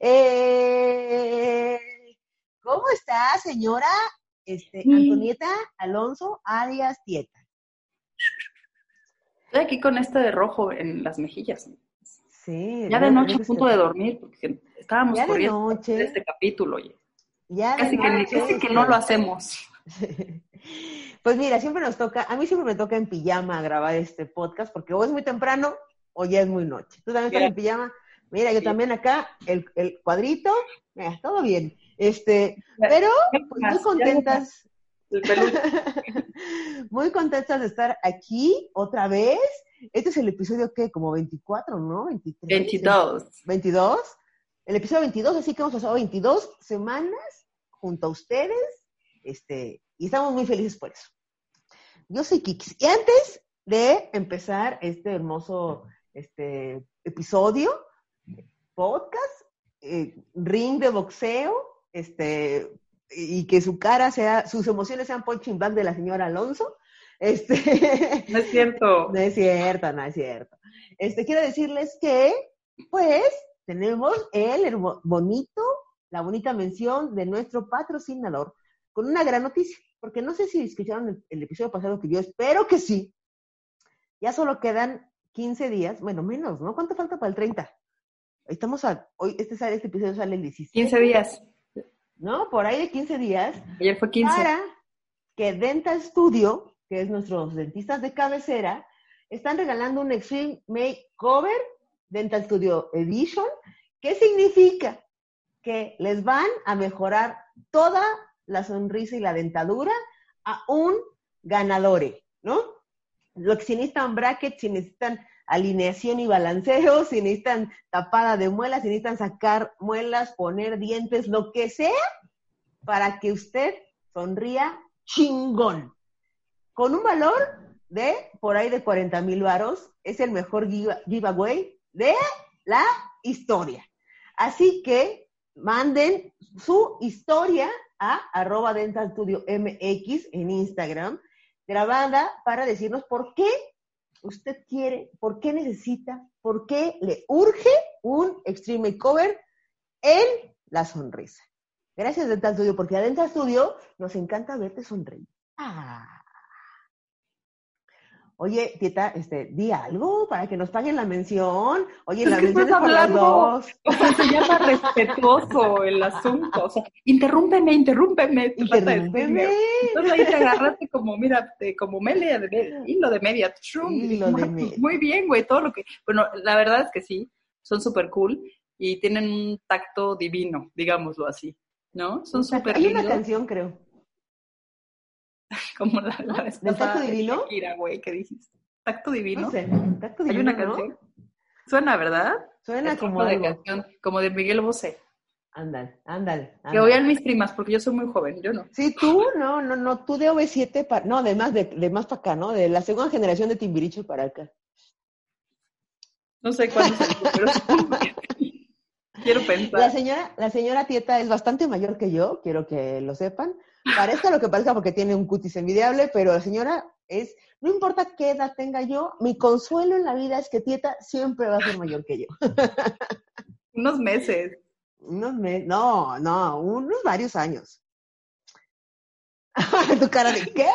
Eh, ¿Cómo está, señora este, Antonieta Alonso, alias Tieta? Estoy aquí con este de rojo en las mejillas. Sí. Ya de no, noche a punto que- de dormir, porque estábamos Ya de corriendo noche. de este capítulo, oye. Ya de Casi que, casi que no lo hacemos. Pues mira, siempre nos toca, a mí siempre me toca en pijama grabar este podcast porque o es muy temprano o ya es muy noche. ¿Tú también estás en pijama? Mira, yo Sí. también acá, el, el cuadrito, mira, todo bien. Este, pero pues, muy contentas, El peluche. muy contentas de estar aquí otra vez. Este es el episodio que como 24, ¿no? 23. 22. 22. El episodio 22, así que hemos pasado 22 semanas junto a ustedes, este, y estamos muy felices por eso. Yo soy Kikis. Y antes de empezar este hermoso este, episodio, podcast, eh, ring de boxeo, este, y que su cara sea, sus emociones sean punching bag de la señora Alonso, este, No es cierto. no es cierto, no es cierto. Este, quiero decirles que, pues, tenemos el bonito, la bonita mención de nuestro patrocinador con una gran noticia, porque no sé si escucharon el, el episodio pasado que yo espero que sí. Ya solo quedan 15 días, bueno, menos, ¿no? ¿Cuánto falta para el 30? Estamos a, hoy, este, sale, este episodio sale el 17. 15 días. ¿No? Por ahí de 15 días Ayer fue 15. para que Dental Studio, que es nuestros dentistas de cabecera, están regalando un Extreme Makeover Dental Studio Edition. ¿Qué significa? Que les van a mejorar toda la sonrisa y la dentadura a un ganadore, ¿no? Lo que si necesitan brackets, si necesitan alineación y balanceo, si necesitan tapada de muelas, si necesitan sacar muelas, poner dientes, lo que sea, para que usted sonría chingón. Con un valor de por ahí de 40 mil varos, es el mejor giveaway de la historia. Así que manden su historia a arroba Dental Studio MX en Instagram, grabada para decirnos por qué usted quiere, por qué necesita, por qué le urge un Extreme Makeover en la sonrisa. Gracias, Dental Studio, porque a Dental Studio nos encanta verte sonreír. Ah. Oye, Tieta, este, di algo para que nos paguen la mención. Oye, la mención es estás por las hablando. dos. O sea, se llama respetuoso el asunto. O sea, interrúmpeme, interrúmpeme. Interrúmpeme. Entonces ahí te agarraste como, mira, como media, de, hilo de media. Hilo de pues, media. Muy bien, güey, todo lo que... Bueno, la verdad es que sí, son súper cool y tienen un tacto divino, digámoslo así, ¿no? Son súper Hay una canción, creo. como la, la vez ¿Del pasada tacto divino? Shakira, güey, ¿qué dijiste? ¿Tacto divino? No sé. Tacto Hay una ¿no? canción. Suena, ¿verdad? Suena como de canción, como de Miguel Bosé. Ándale, ándale. Que oían mis primas, porque yo soy muy joven, yo no. Sí, tú, no, no, no, tú de OV7 para, no, de más, de, de más para acá, ¿no? De la segunda generación de Timbiriche para acá. No sé cuándo salió, pero quiero La pensar. señora, la señora Tieta es bastante mayor que yo, quiero que lo sepan. Parezca lo que parezca porque tiene un cutis envidiable, pero la señora es, no importa qué edad tenga yo, mi consuelo en la vida es que Tieta siempre va a ser mayor que yo. Unos meses. Unos meses, no, no, unos varios años. tu cara de qué?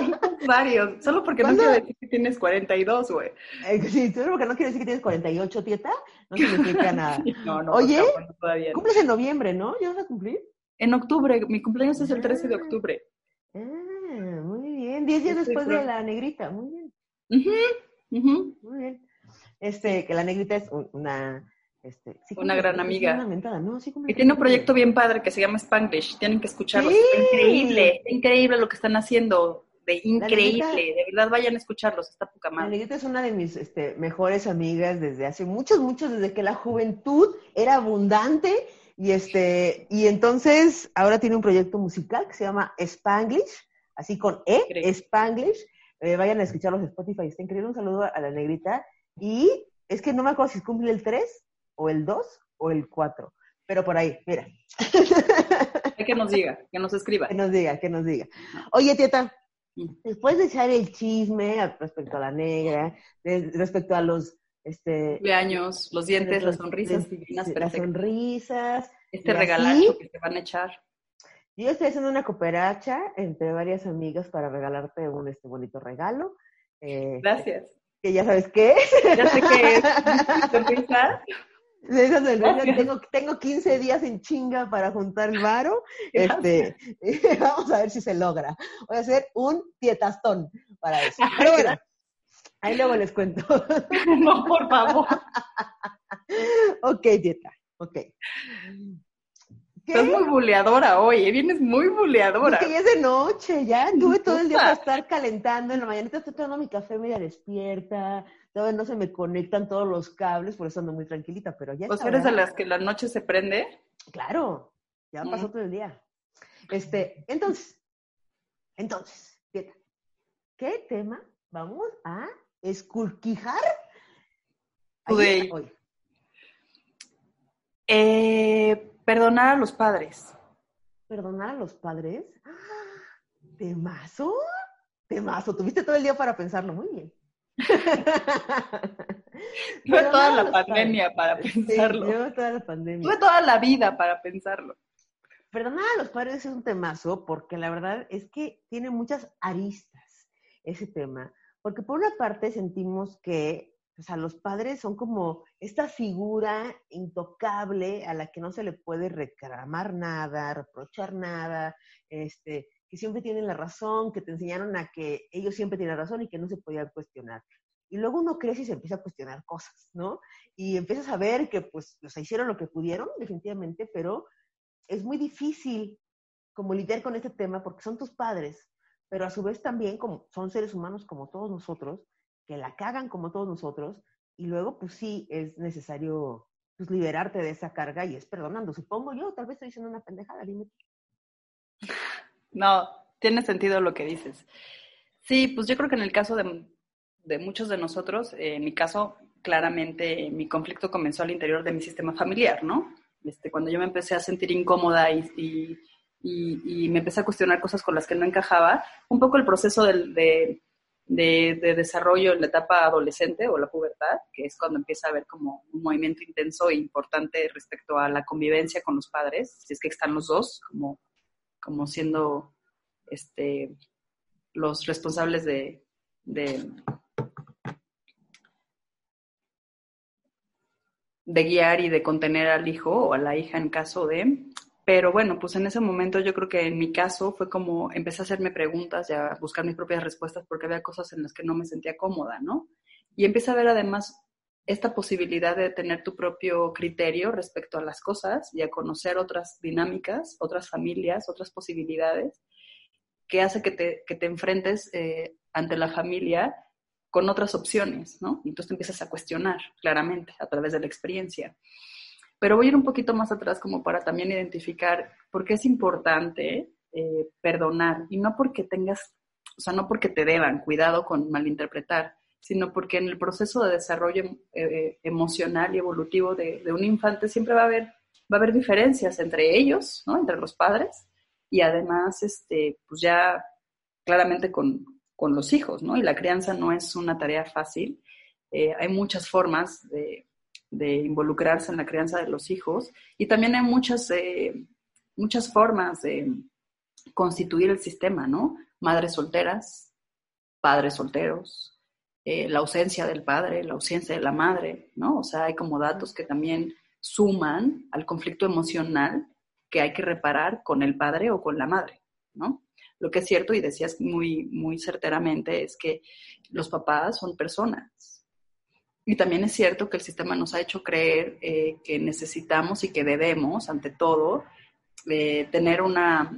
Varios. Solo porque no quiero decir que tienes 42, güey. Eh, Sí, solo porque no quiere decir que tienes 48, Tieta, no significa nada. No, no. Oye, todavía. Cumples en noviembre, ¿no? ¿Ya vas a cumplir? En octubre, mi cumpleaños es el 13 de octubre. Ah, muy bien. Diez días Sí, después de la negrita. Muy bien, Ujú, ujú. muy bien. Este, que la negrita es un- una... Este, sí Una gran amiga. Una ¿no? Sí Y tiene un proyecto bien padre que se llama Spanglish. Tienen que escucharlo. Sí. Está increíble, está increíble lo que están haciendo. De increíble. De verdad, vayan a escucharlos. Está poca La madre. negrita es una de mis este, mejores amigas desde hace muchos, muchos, desde que la juventud era abundante. Y este, y entonces ahora tiene un proyecto musical que se llama Spanglish, así con E, Increíble. Spanglish. Eh, vayan a escucharlos en Spotify, está increíble. Un saludo a la negrita. Y es que no me acuerdo si cumple el 3 o el 2 o el 4. Pero por ahí, mira. Hay que nos diga, que nos escriba. que nos diga, que nos diga. Oye, Tieta, después de echar el chisme al- respecto a la negra, de- respecto a los este, Cumpleaños, los dientes, las sonrisas divinas, las perfectas. sonrisas. Este así, que te van a echar. Yo estoy haciendo una cooperacha entre varias amigas para regalarte un este bonito regalo. eh, Gracias. que ya sabes qué es. Ya sé que es sonrisa. De esas sonrisas, Gracias. tengo, tengo 15 días en chinga para juntar el varo. Este, vamos a ver si se logra. Voy a hacer un tietastón para eso. Pero bueno, ahí luego les cuento. No, por favor. ok, dieta. Ok. ¿Qué? Estás muy buleadora hoy, ¿eh? vienes muy buleadora. Es que ya es de noche, ya tuve todo el día para estar calentando. En la mañanita estoy tomando mi café media despierta. Todavía no se me conectan todos los cables, por eso ando muy tranquilita, pero ya sea, eres de las que la noche se prende. Claro, ya pasó Mm. todo el día. Este, entonces, entonces, dieta, ¿qué tema vamos a esculquijar Today. hoy? Eh, perdonar a los padres. ¿Perdonar a los padres? ¡Ah! ¿Temazo? Temazo, tuviste todo el día para pensarlo, muy bien. Tuve toda la pandemia para pensarlo. Sí, toda la pandemia. Tuve toda la vida para pensarlo. Perdonar a los padres es un temazo porque la verdad es que tiene muchas aristas ese tema. Porque por una parte sentimos que o sea, los padres son como esta figura intocable a la que no se le puede reclamar nada, reprochar nada, este, que siempre tienen la razón, que te enseñaron a que ellos siempre tienen razón y que no se podían cuestionar. Y luego uno crece y se empieza a cuestionar cosas, ¿no? Y empiezas a ver que pues, o hicieron lo que pudieron, definitivamente, pero es muy difícil como lidiar con este tema porque son tus padres, pero a su vez también como son seres humanos como todos nosotros, que la cagan como todos nosotros, y luego pues sí es necesario pues, liberarte de esa carga y es perdonando. Supongo yo, tal vez estoy diciendo una pendejada, dime. No, tiene sentido lo que dices. Sí, pues yo creo que en el caso de, de muchos de nosotros, eh, en mi caso, claramente mi conflicto comenzó al interior de mi sistema familiar, ¿no? Este, cuando yo me empecé a sentir incómoda y, y, y- y me empecé a cuestionar cosas con las que no encajaba, un poco el proceso de, de- de desarrollo en la etapa adolescente o la pubertad, que es cuando empieza a haber como un movimiento intenso e importante respecto a la convivencia con los padres, si es que están los dos, como, como siendo este, los responsables de, de guiar y de contener al hijo o a la hija en caso de... Pero bueno, pues en ese momento yo creo que en mi caso fue como empecé a hacerme preguntas y a buscar mis propias respuestas porque había cosas en las que no me sentía cómoda, ¿no? Y empecé a ver además esta posibilidad de tener tu propio criterio respecto a las cosas y a conocer otras dinámicas, otras familias, otras posibilidades, que hace que te, que te enfrentes eh, ante la familia con otras opciones, ¿no? Entonces te empiezas a cuestionar claramente a través de la experiencia. Pero voy a ir un poquito más atrás como para también identificar por qué es importante eh, perdonar y no porque tengas, o sea, no porque te deban, cuidado con malinterpretar, sino porque en el proceso de desarrollo eh, emocional y evolutivo de, de, un infante siempre va a haber, va a haber diferencias entre ellos, ¿no? Entre los padres y además, este, pues ya claramente con, con los hijos, ¿no? Y la crianza no es una tarea fácil. Eh, hay muchas formas de, de, involucrarse en la crianza de los hijos y también hay muchas, eh, muchas formas de constituir el sistema, ¿no? Madres solteras, padres solteros, eh, la ausencia del padre, la ausencia de la madre, ¿no? O sea, hay como datos que también suman al conflicto emocional que hay que reparar con el padre o con la madre, ¿no? Lo que es cierto, y decías muy, muy certeramente, es que los papás son personas. Y también es cierto que el sistema nos ha hecho creer eh, que necesitamos y que debemos, ante todo, eh, tener una,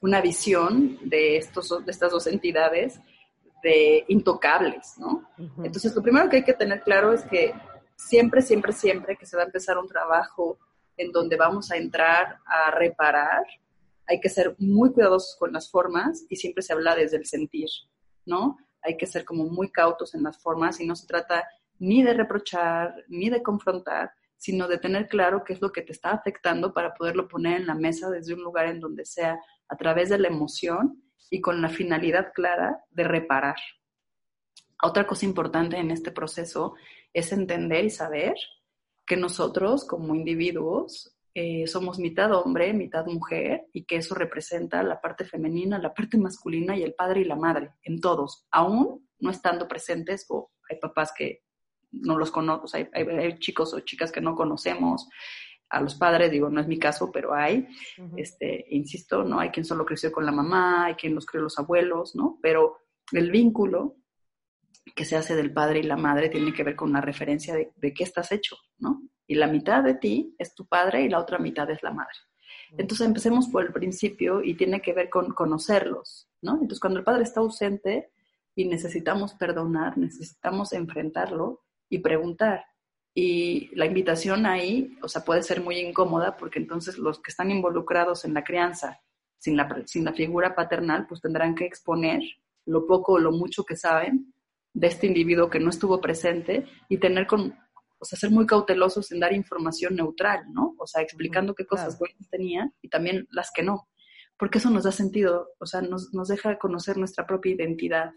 una visión de, estos, de estas dos entidades de intocables, ¿no? Uh -huh. Entonces, lo primero que hay que tener claro es que siempre, siempre, siempre que se va a empezar un trabajo en donde vamos a entrar a reparar, hay que ser muy cuidadosos con las formas y siempre se habla desde el sentir, ¿no? Hay que ser como muy cautos en las formas y no se trata ni de reprochar, ni de confrontar, sino de tener claro qué es lo que te está afectando para poderlo poner en la mesa desde un lugar en donde sea a través de la emoción y con la finalidad clara de reparar. Otra cosa importante en este proceso es entender y saber que nosotros como individuos eh, somos mitad hombre, mitad mujer, y que eso representa la parte femenina, la parte masculina y el padre y la madre, en todos, aún no estando presentes, o hay papás que no los conocemos, hay, hay, chicos o chicas que no conocemos, a los padres, digo, no es mi caso, pero hay, este, insisto, ¿no? Hay quien solo creció con la mamá, hay quien los crió los abuelos, ¿no? Pero el vínculo que se hace del padre y la madre tiene que ver con la referencia de, de qué estás hecho, ¿no? Y la mitad de ti es tu padre y la otra mitad es la madre. Entonces empecemos por el principio y tiene que ver con conocerlos, ¿no? Entonces cuando el padre está ausente y necesitamos perdonar, necesitamos enfrentarlo y preguntar. Y la invitación ahí, o sea, puede ser muy incómoda porque entonces los que están involucrados en la crianza sin la, sin la figura paternal, pues tendrán que exponer lo poco o lo mucho que saben de este individuo que no estuvo presente y tener con, o sea, ser muy cautelosos en dar información neutral, ¿no? O sea, explicando qué cosas buenas tenía y también las que no, porque eso nos da sentido, o sea, nos, nos deja conocer nuestra propia identidad.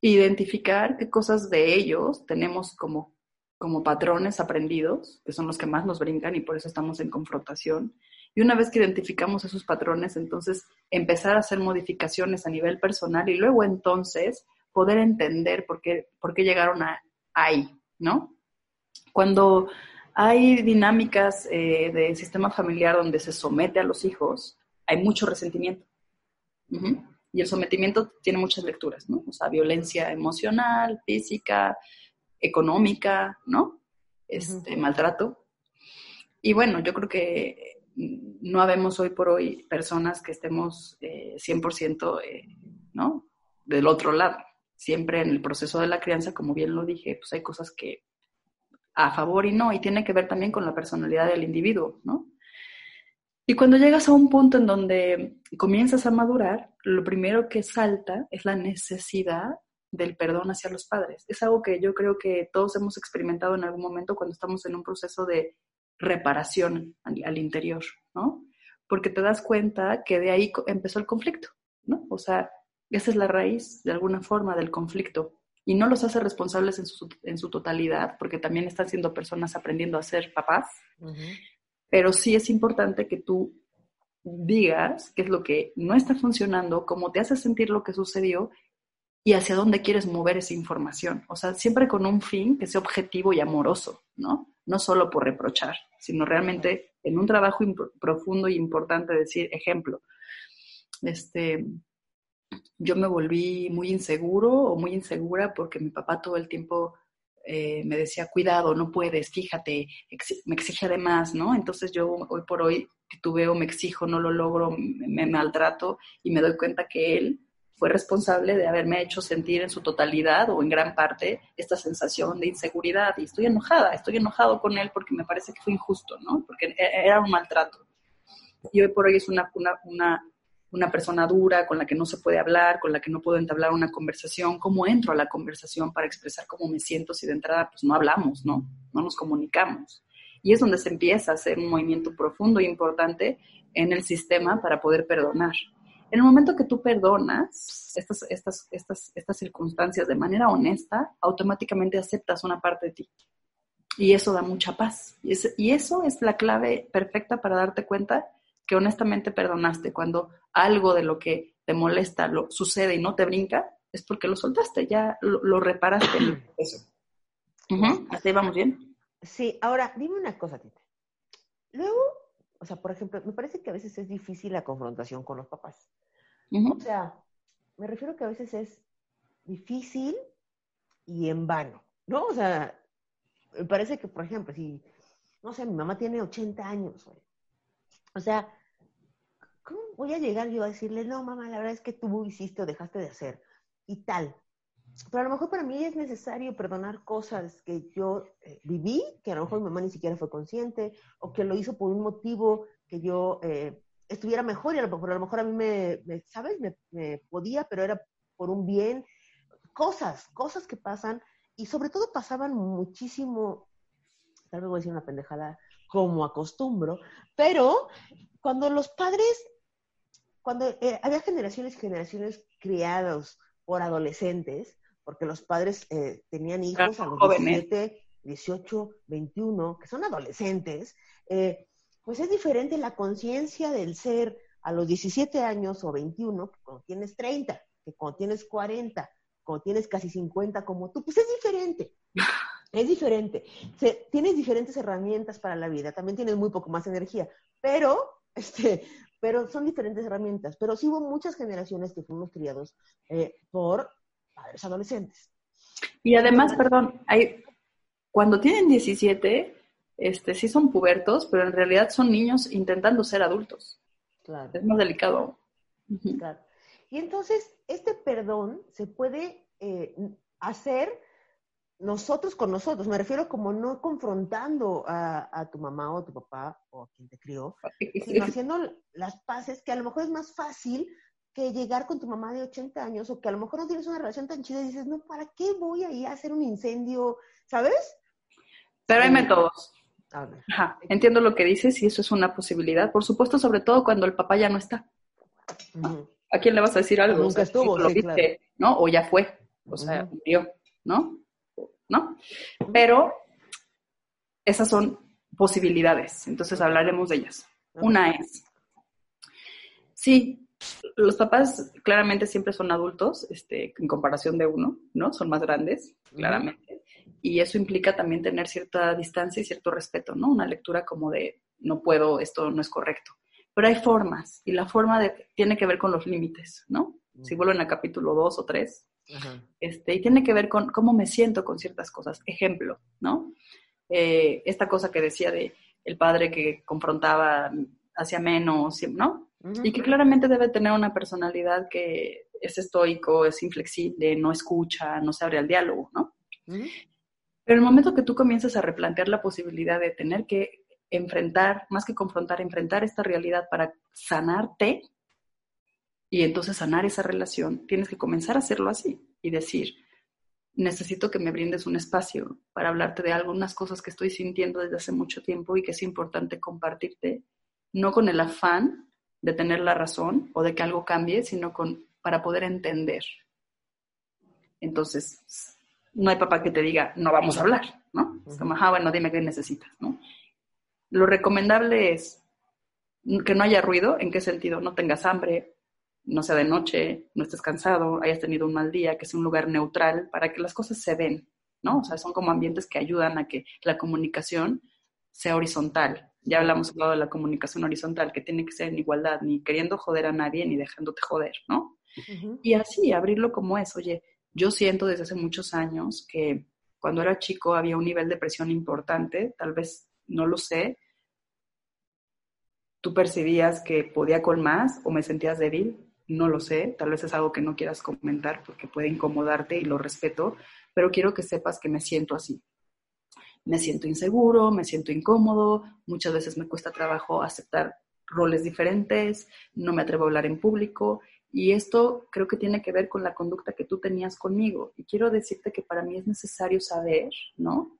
Identificar qué cosas de ellos tenemos como, como patrones aprendidos, que son los que más nos brincan y por eso estamos en confrontación. Y una vez que identificamos esos patrones, entonces empezar a hacer modificaciones a nivel personal y luego entonces poder entender por qué, por qué llegaron a ahí, ¿no? Cuando hay dinámicas eh, de sistema familiar donde se somete a los hijos, hay mucho resentimiento. Y el sometimiento tiene muchas lecturas, ¿no? O sea, violencia emocional, física, económica, ¿no? Este, maltrato. Y bueno, yo creo que no habemos hoy por hoy personas que estemos 100%, eh, eh, ¿no? Del otro lado. Siempre en el proceso de la crianza, como bien lo dije, pues hay cosas que a favor y no, y tiene que ver también con la personalidad del individuo, ¿no? Y cuando llegas a un punto en donde comienzas a madurar, lo primero que salta es la necesidad del perdón hacia los padres. Es algo que yo creo que todos hemos experimentado en algún momento cuando estamos en un proceso de reparación al, interior, ¿no? Porque te das cuenta que de ahí empezó el conflicto, ¿no? O sea, esa es la raíz, de alguna forma, del conflicto y no los hace responsables en su, totalidad, porque también están siendo personas aprendiendo a ser papás, pero sí es importante que tú digas qué es lo que no está funcionando, cómo te hace sentir lo que sucedió y hacia dónde quieres mover esa información. O sea, siempre con un fin que sea objetivo y amoroso, ¿no? No solo por reprochar, sino realmente en un trabajo profundo y importante decir, ejemplo, este, yo me volví muy inseguro o muy insegura porque mi papá todo el tiempo eh, me decía, cuidado, no puedes, fíjate, me exige además, ¿no? Entonces yo hoy por hoy titubeo, me exijo, no lo logro, me, maltrato y me doy cuenta que él fue responsable de haberme hecho sentir en su totalidad o en gran parte esta sensación de inseguridad y estoy enojada, estoy enojado con él porque me parece que fue injusto, ¿no? Porque e, era un maltrato. Y hoy por hoy es una, una, una una persona dura con la que no se puede hablar, con la que no puedo entablar una conversación, cómo entro a la conversación para expresar cómo me siento si de entrada pues no hablamos, ¿no? No nos comunicamos. Y es donde se empieza a hacer un movimiento profundo e importante en el sistema para poder perdonar. En el momento que tú perdonas estas, estas, estas, estas circunstancias de manera honesta, automáticamente aceptas una parte de ti. Y eso da mucha paz. Y, y eso es la clave perfecta para darte cuenta que honestamente perdonaste, cuando algo de lo que te molesta lo sucede y no te brinca, es porque lo soltaste, ya lo, reparaste eso. Así vamos bien. Sí, ahora dime una cosa, Tita. Luego, o sea, por ejemplo, me parece que a veces es difícil la confrontación con los papás. O sea, me refiero que a veces es difícil y en vano, ¿no? O sea, me parece que, por ejemplo, si, no sé, mi mamá tiene 80 años, o sea, ¿cómo voy a llegar yo a decirle, no, mamá, la verdad es que tú hiciste o dejaste de hacer y tal? Pero a lo mejor para mí es necesario perdonar cosas que yo eh, viví, que a lo mejor mi mamá ni siquiera fue consciente, o que lo hizo por un motivo que yo eh, estuviera mejor, y a lo mejor, a lo mejor a mí me, ¿sabes? Me, podía, pero era por un bien. Cosas, cosas que pasan, y sobre todo pasaban muchísimo, tal vez voy a decir una pendejada, como acostumbro, pero cuando los padres cuando eh, había generaciones y generaciones criados por adolescentes, porque los padres eh, tenían hijos a los 17, 18, 21, que son adolescentes, eh, pues es diferente la conciencia del ser a los 17 años o 21 que cuando tienes 30, que cuando tienes 40, cuando tienes casi 50 como tú, pues es diferente. Es diferente. tienes diferentes herramientas para la vida, también tienes muy poco más energía, pero, este, pero son diferentes herramientas. Pero sí hubo muchas generaciones que fuimos criados eh, por padres adolescentes. Y además, perdón, hay, cuando tienen 17, este, sí son pubertos, pero en realidad son niños intentando ser adultos. Claro. Es más delicado. Claro. Y entonces, este perdón se puede eh, hacer nosotros con nosotros, me refiero como no confrontando a, tu mamá o a tu papá o a quien te crió, sino haciendo las paces, que a lo mejor es más fácil que llegar con tu mamá de 80 años o que a lo mejor no tienes una relación tan chida y dices, no, ¿para qué voy a ir a hacer un incendio? ¿Sabes? Pero hay métodos. Ajá, entiendo lo que dices y eso es una posibilidad. Por supuesto, sobre todo cuando el papá ya no está. ¿A quién le vas a decir algo? Nunca estuvo, lo viste, ¿no? O ya fue, o sea, murió, ¿no? ¿No? Pero esas son posibilidades, entonces hablaremos de ellas. Una es, sí, los papás claramente siempre son adultos, este, en comparación de uno, ¿no? Son más grandes, claramente. Y eso implica también tener cierta distancia y cierto respeto, ¿no? Una lectura como de, no puedo, esto no es correcto. Pero hay formas, y la forma de, tiene que ver con los límites, ¿no? Si vuelven a capítulo 2 o 3, este, y tiene que ver con cómo me siento con ciertas cosas. Ejemplo, ¿no? Eh, esta cosa que decía de el padre que confrontaba hacia menos, ¿no? Y que claramente debe tener una personalidad que es estoico, es inflexible, no escucha, no se abre al diálogo, ¿no? Pero el momento que tú comienzas a replantear la posibilidad de tener que enfrentar, más que confrontar, enfrentar esta realidad para sanarte y entonces sanar esa relación, tienes que comenzar a hacerlo así y decir, necesito que me brindes un espacio para hablarte de algunas cosas que estoy sintiendo desde hace mucho tiempo y que es importante compartirte, no con el afán de tener la razón o de que algo cambie, sino con, para poder entender. Entonces, no hay papá que te diga, no vamos a hablar, ¿no? Es como, ah, bueno, dime qué necesitas, ¿no? Lo recomendable es que no haya ruido, ¿en qué sentido? No tengas hambre, no sea de noche, no estés cansado, hayas tenido un mal día, que sea un lugar neutral para que las cosas se den, ¿no? O sea, son como ambientes que ayudan a que la comunicación sea horizontal. Ya hablamos de la comunicación horizontal, que tiene que ser en igualdad, ni queriendo joder a nadie, ni dejándote joder, ¿no? Y así, abrirlo como es, oye, yo siento desde hace muchos años que cuando era chico había un nivel de presión importante, tal vez no lo sé, tú percibías que podía con más o me sentías débil, no lo sé, tal vez es algo que no quieras comentar porque puede incomodarte y lo respeto, pero quiero que sepas que me siento así. Me siento inseguro, me siento incómodo, muchas veces me cuesta trabajo aceptar roles diferentes, no me atrevo a hablar en público y esto creo que tiene que ver con la conducta que tú tenías conmigo. Y quiero decirte que para mí es necesario saber, ¿no?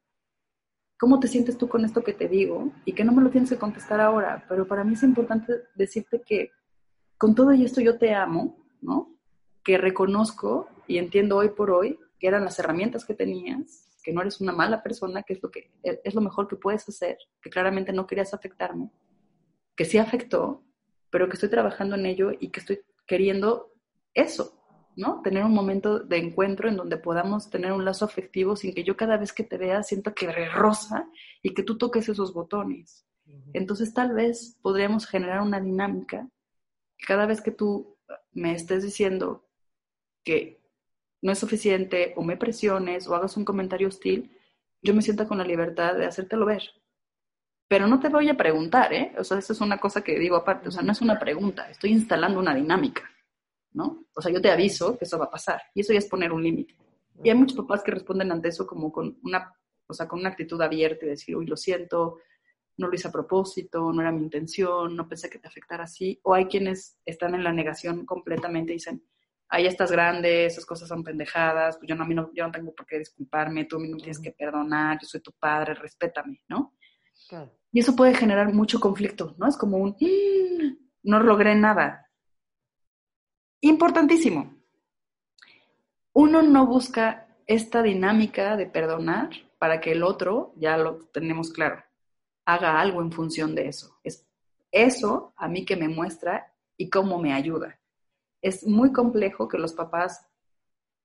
¿Cómo te sientes tú con esto que te digo? Y que no me lo tienes que contestar ahora, pero para mí es importante decirte que con todo esto yo te amo, ¿no? Que reconozco y entiendo hoy por hoy que eran las herramientas que tenías, que no eres una mala persona, que es lo, que, es lo mejor que puedes hacer, que claramente no querías afectarme, que sí afectó, pero que estoy trabajando en ello y que estoy queriendo eso, ¿no? Tener un momento de encuentro en donde podamos tener un lazo afectivo sin que yo cada vez que te vea sienta que rosa y que tú toques esos botones. Entonces tal vez podríamos generar una dinámica cada vez que tú me estés diciendo que no es suficiente o me presiones o hagas un comentario hostil, yo me sienta con la libertad de hacértelo ver. Pero no te voy a preguntar, ¿eh? O sea, eso es una cosa que digo aparte, o sea, no es una pregunta, estoy instalando una dinámica, ¿no? O sea, yo te aviso que eso va a pasar y eso ya es poner un límite. Y hay muchos papás que responden ante eso como con una, o sea, con una actitud abierta y decir, uy, lo siento, no lo hice a propósito, no era mi intención, no pensé que te afectara así. O hay quienes están en la negación completamente y dicen, ahí estás grande, esas cosas son pendejadas, pues yo no, a mí no, yo no tengo por qué disculparme, tú a mí no me tienes que perdonar, yo soy tu padre, respétame, ¿no? Y eso puede generar mucho conflicto, ¿no? Es como un, no logré nada. Importantísimo. uno no busca esta dinámica de perdonar para que el otro, ya lo tenemos claro, haga algo en función de eso. Es eso a mí que me muestra y cómo me ayuda. Es muy complejo que los papás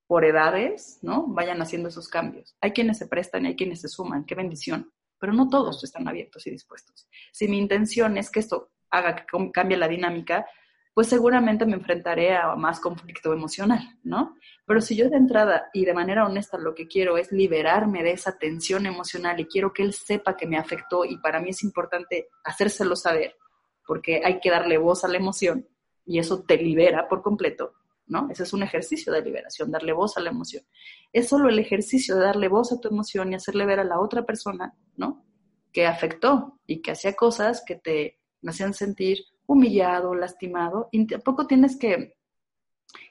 por edades, ¿no? Vayan haciendo esos cambios. Hay quienes se prestan y hay quienes se suman, qué bendición, pero no todos están abiertos y dispuestos. Si mi intención es que esto haga que cambie la dinámica, pues seguramente me enfrentaré a más conflicto emocional, ¿no? Pero si yo de entrada y de manera honesta lo que quiero es liberarme de esa tensión emocional y quiero que él sepa que me afectó y para mí es importante hacérselo saber, porque hay que darle voz a la emoción y eso te libera por completo, ¿no? Ese es un ejercicio de liberación, darle voz a la emoción. Es solo el ejercicio de darle voz a tu emoción y hacerle ver a la otra persona, ¿no? Que afectó y que hacía cosas que te hacían sentir humillado, lastimado, y tampoco tienes que,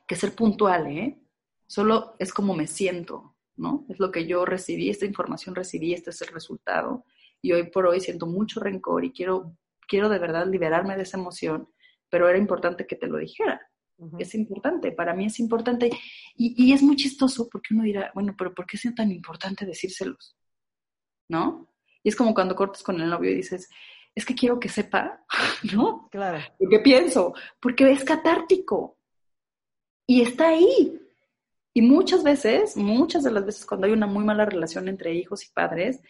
que ser puntual, ¿eh? Solo es como me siento, ¿no? Es lo que yo recibí, esta información recibí, este es el resultado, y hoy por hoy siento mucho rencor y quiero, quiero de verdad liberarme de esa emoción, pero era importante que te lo dijera. Es importante, para mí es importante. Y, y, es muy chistoso porque uno dirá, bueno, pero ¿por qué es tan importante decírselos? ¿No? Y es como cuando cortas con el novio y dices, es que quiero que sepa, ¿no? Claro. ¿Qué pienso? Porque es catártico y está ahí. Y muchas veces, muchas de las veces cuando hay una muy mala relación entre hijos y padres,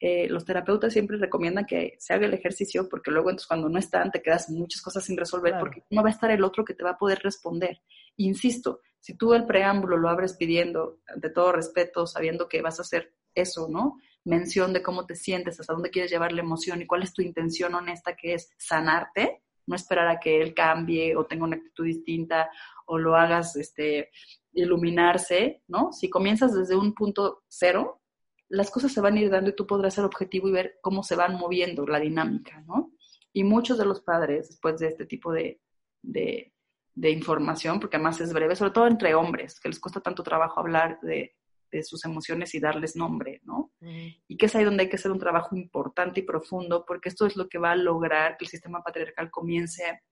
eh, los terapeutas siempre recomiendan que se haga el ejercicio porque luego entonces cuando no están te quedas muchas cosas sin resolver porque no va a estar el otro que te va a poder responder. Insisto, si tú el preámbulo lo abres pidiendo, ante todo respeto, sabiendo que vas a hacer eso, ¿no? Mención de cómo te sientes, hasta dónde quieres llevar la emoción y cuál es tu intención honesta, que es sanarte, no esperar a que él cambie o tenga una actitud distinta o lo hagas este, iluminarse, ¿no? Si comienzas desde un punto cero, las cosas se van a ir dando y tú podrás ser objetivo y ver cómo se van moviendo la dinámica, ¿no? Y muchos de los padres, después de este tipo de, de, de información, porque además es breve, sobre todo entre hombres, que les cuesta tanto trabajo hablar de, de sus emociones y darles nombre, ¿no? Y que es ahí donde hay que hacer un trabajo importante y profundo, porque esto es lo que va a lograr que el sistema patriarcal comience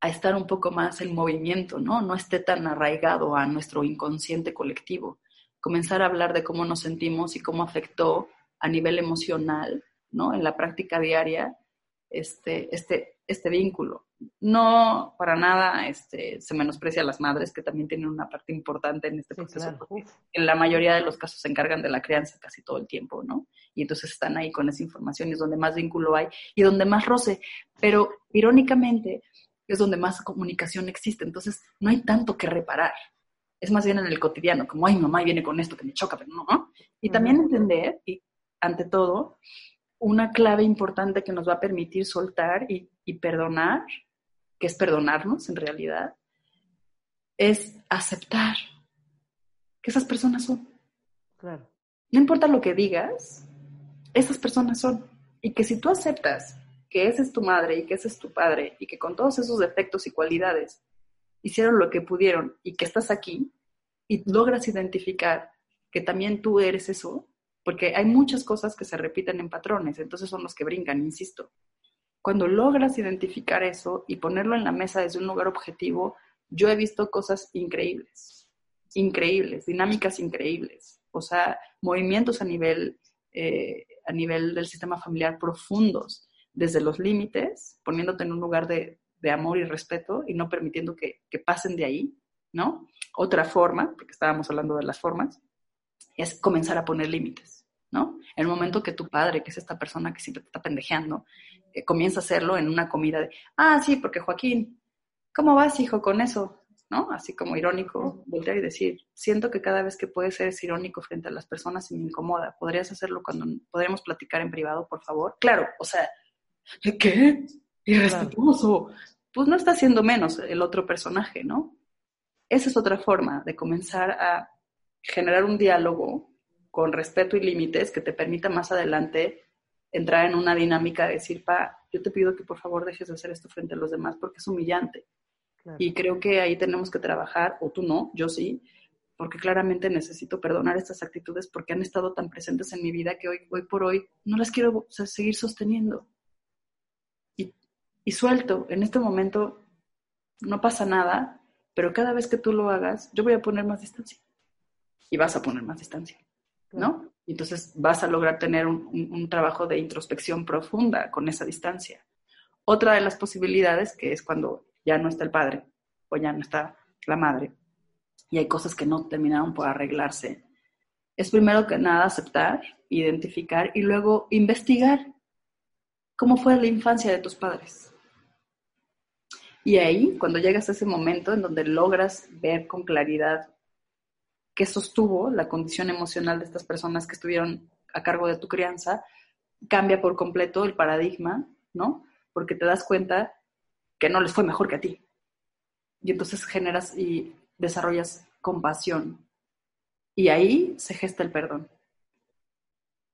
a estar un poco más en movimiento, ¿no? No esté tan arraigado a nuestro inconsciente colectivo. Comenzar a hablar de cómo nos sentimos y cómo afectó a nivel emocional, ¿no? En la práctica diaria, este, este, este vínculo no para nada este, se menosprecia a las madres, que también tienen una parte importante en este proceso, en la mayoría de los casos se encargan de la crianza casi todo el tiempo, ¿no? Y entonces están ahí con esa información y es donde más vínculo hay y donde más roce. Pero irónicamente es donde más comunicación existe, entonces no hay tanto que reparar. Es más bien en el cotidiano, como, ay, mamá, viene con esto que me choca, pero no. Y también entender, y ante todo, una clave importante que nos va a permitir soltar y, y perdonar que es perdonarnos en realidad, es aceptar que esas personas son. Claro. No importa lo que digas, esas personas son. Y que si tú aceptas que esa es tu madre y que ese es tu padre y que con todos esos defectos y cualidades hicieron lo que pudieron y que estás aquí y logras identificar que también tú eres eso, porque hay muchas cosas que se repiten en patrones, entonces son los que brincan, insisto. Cuando logras identificar eso y ponerlo en la mesa desde un lugar objetivo, yo he visto cosas increíbles, increíbles, dinámicas increíbles, o sea, movimientos a nivel, eh, a nivel del sistema familiar profundos, desde los límites, poniéndote en un lugar de, amor y respeto y no permitiendo que, que pasen de ahí, ¿no? Otra forma, porque estábamos hablando de las formas, es comenzar a poner límites, ¿no? El momento que tu padre, que es esta persona que siempre te está pendejeando, eh, comienza a hacerlo en una comida de, ah, sí, porque Joaquín, ¿cómo vas, hijo, con eso? ¿No? Así como irónico, voltear y decir, siento que cada vez que puedes ser irónico frente a las personas y me incomoda. ¿Podrías hacerlo cuando podremos platicar en privado, por favor? Claro, o sea, ¿qué? Irrespetuoso. Pues no está haciendo menos el otro personaje, ¿no? Esa es otra forma de comenzar a generar un diálogo con respeto y límites que te permita más adelante entrar en una dinámica de decir, pa, yo te pido que por favor dejes de hacer esto frente a los demás porque es humillante. Y creo que ahí tenemos que trabajar, o tú no, yo sí, porque claramente necesito perdonar estas actitudes porque han estado tan presentes en mi vida que hoy, hoy por hoy no las quiero seguir sosteniendo. Y, y suelto, en este momento no pasa nada, pero cada vez que tú lo hagas, yo voy a poner más distancia. Y vas a poner más distancia, ¿no? Entonces vas a lograr tener un, trabajo de introspección profunda con esa distancia. Otra de las posibilidades, que es cuando ya no está el padre o ya no está la madre, y hay cosas que no terminaron por arreglarse, es primero que nada aceptar, identificar y luego investigar cómo fue la infancia de tus padres. Y ahí, cuando llegas a ese momento en donde logras ver con claridad qué sostuvo la condición emocional de estas personas que estuvieron a cargo de tu crianza, cambia por completo el paradigma, ¿no? Porque te das cuenta que no les fue mejor que a ti. Y entonces generas y desarrollas compasión. Y ahí se gesta el perdón.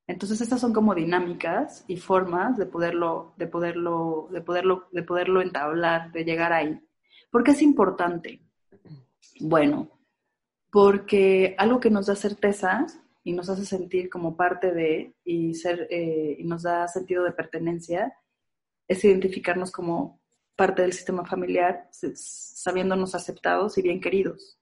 Entonces estas son como dinámicas y formas de poderlo, de poderlo, de poderlo, de poderlo entablar, de llegar ahí. ¿Por qué es importante? Bueno, porque algo que nos da certeza y nos hace sentir como parte de y ser eh, y nos da sentido de pertenencia es identificarnos como parte del sistema familiar, sabiéndonos aceptados y bien queridos.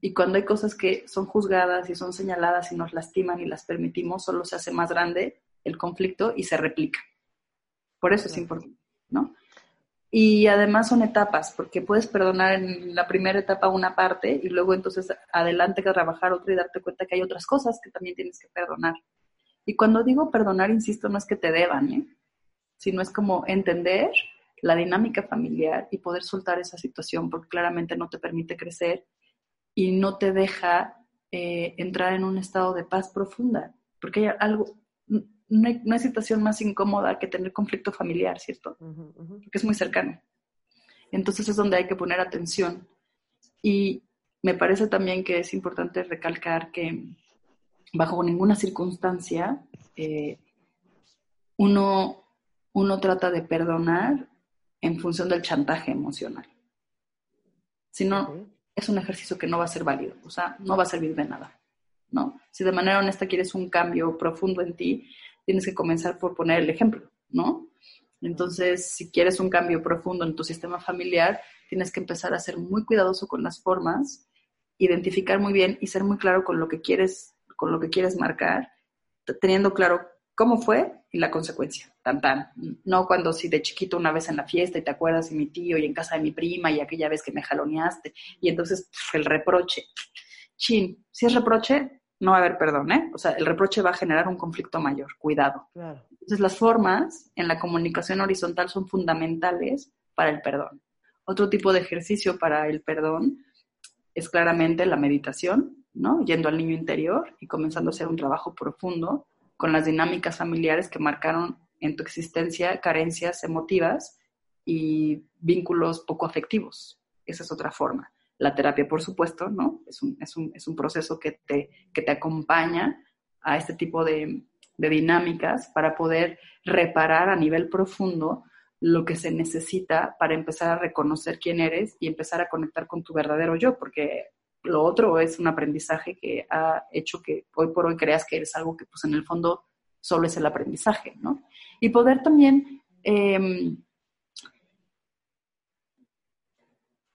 Y cuando hay cosas que son juzgadas y son señaladas y nos lastiman y las permitimos, solo se hace más grande el conflicto y se replica. Por eso es importante, ¿no? Y además son etapas, porque puedes perdonar en la primera etapa una parte y luego entonces adelante que trabajar otra y darte cuenta que hay otras cosas que también tienes que perdonar. Y cuando digo perdonar, insisto, no es que te deban, ¿eh? sino es como entender la dinámica familiar y poder soltar esa situación, porque claramente no te permite crecer y no te deja eh, entrar en un estado de paz profunda, porque hay algo, no hay, situación más incómoda que tener conflicto familiar, ¿cierto? Porque es muy cercano. Entonces es donde hay que poner atención. Y me parece también que es importante recalcar que bajo ninguna circunstancia eh, uno, uno trata de perdonar en función del chantaje emocional. Sino, es un ejercicio que no va a ser válido, o sea, no va a servir de nada, ¿no? Si de manera honesta quieres un cambio profundo en ti, tienes que comenzar por poner el ejemplo, ¿no? Entonces, si quieres un cambio profundo en tu sistema familiar, tienes que empezar a ser muy cuidadoso con las formas, identificar muy bien y ser muy claro con lo que quieres, con lo que quieres marcar, teniendo claro cómo fue y la consecuencia, tan tan. No cuando si de chiquito una vez en la fiesta y te acuerdas de mi tío y en casa de mi prima y aquella vez que me jaloneaste y entonces el reproche. Chin, si es reproche, no va a haber perdón, ¿eh? O sea, el reproche va a generar un conflicto mayor, cuidado. Entonces las formas en la comunicación horizontal son fundamentales para el perdón. Otro tipo de ejercicio para el perdón es claramente la meditación, ¿no? Yendo al niño interior y comenzando a hacer un trabajo profundo con las dinámicas familiares que marcaron en tu existencia carencias emotivas y vínculos poco afectivos. Esa es otra forma. La terapia, por supuesto, ¿no? Es un, es un, es un proceso que te, que te acompaña a este tipo de, de dinámicas para poder reparar a nivel profundo lo que se necesita para empezar a reconocer quién eres y empezar a conectar con tu verdadero yo, porque lo otro es un aprendizaje que ha hecho que hoy por hoy creas que eres algo que pues en el fondo solo es el aprendizaje, ¿no? Y poder también em,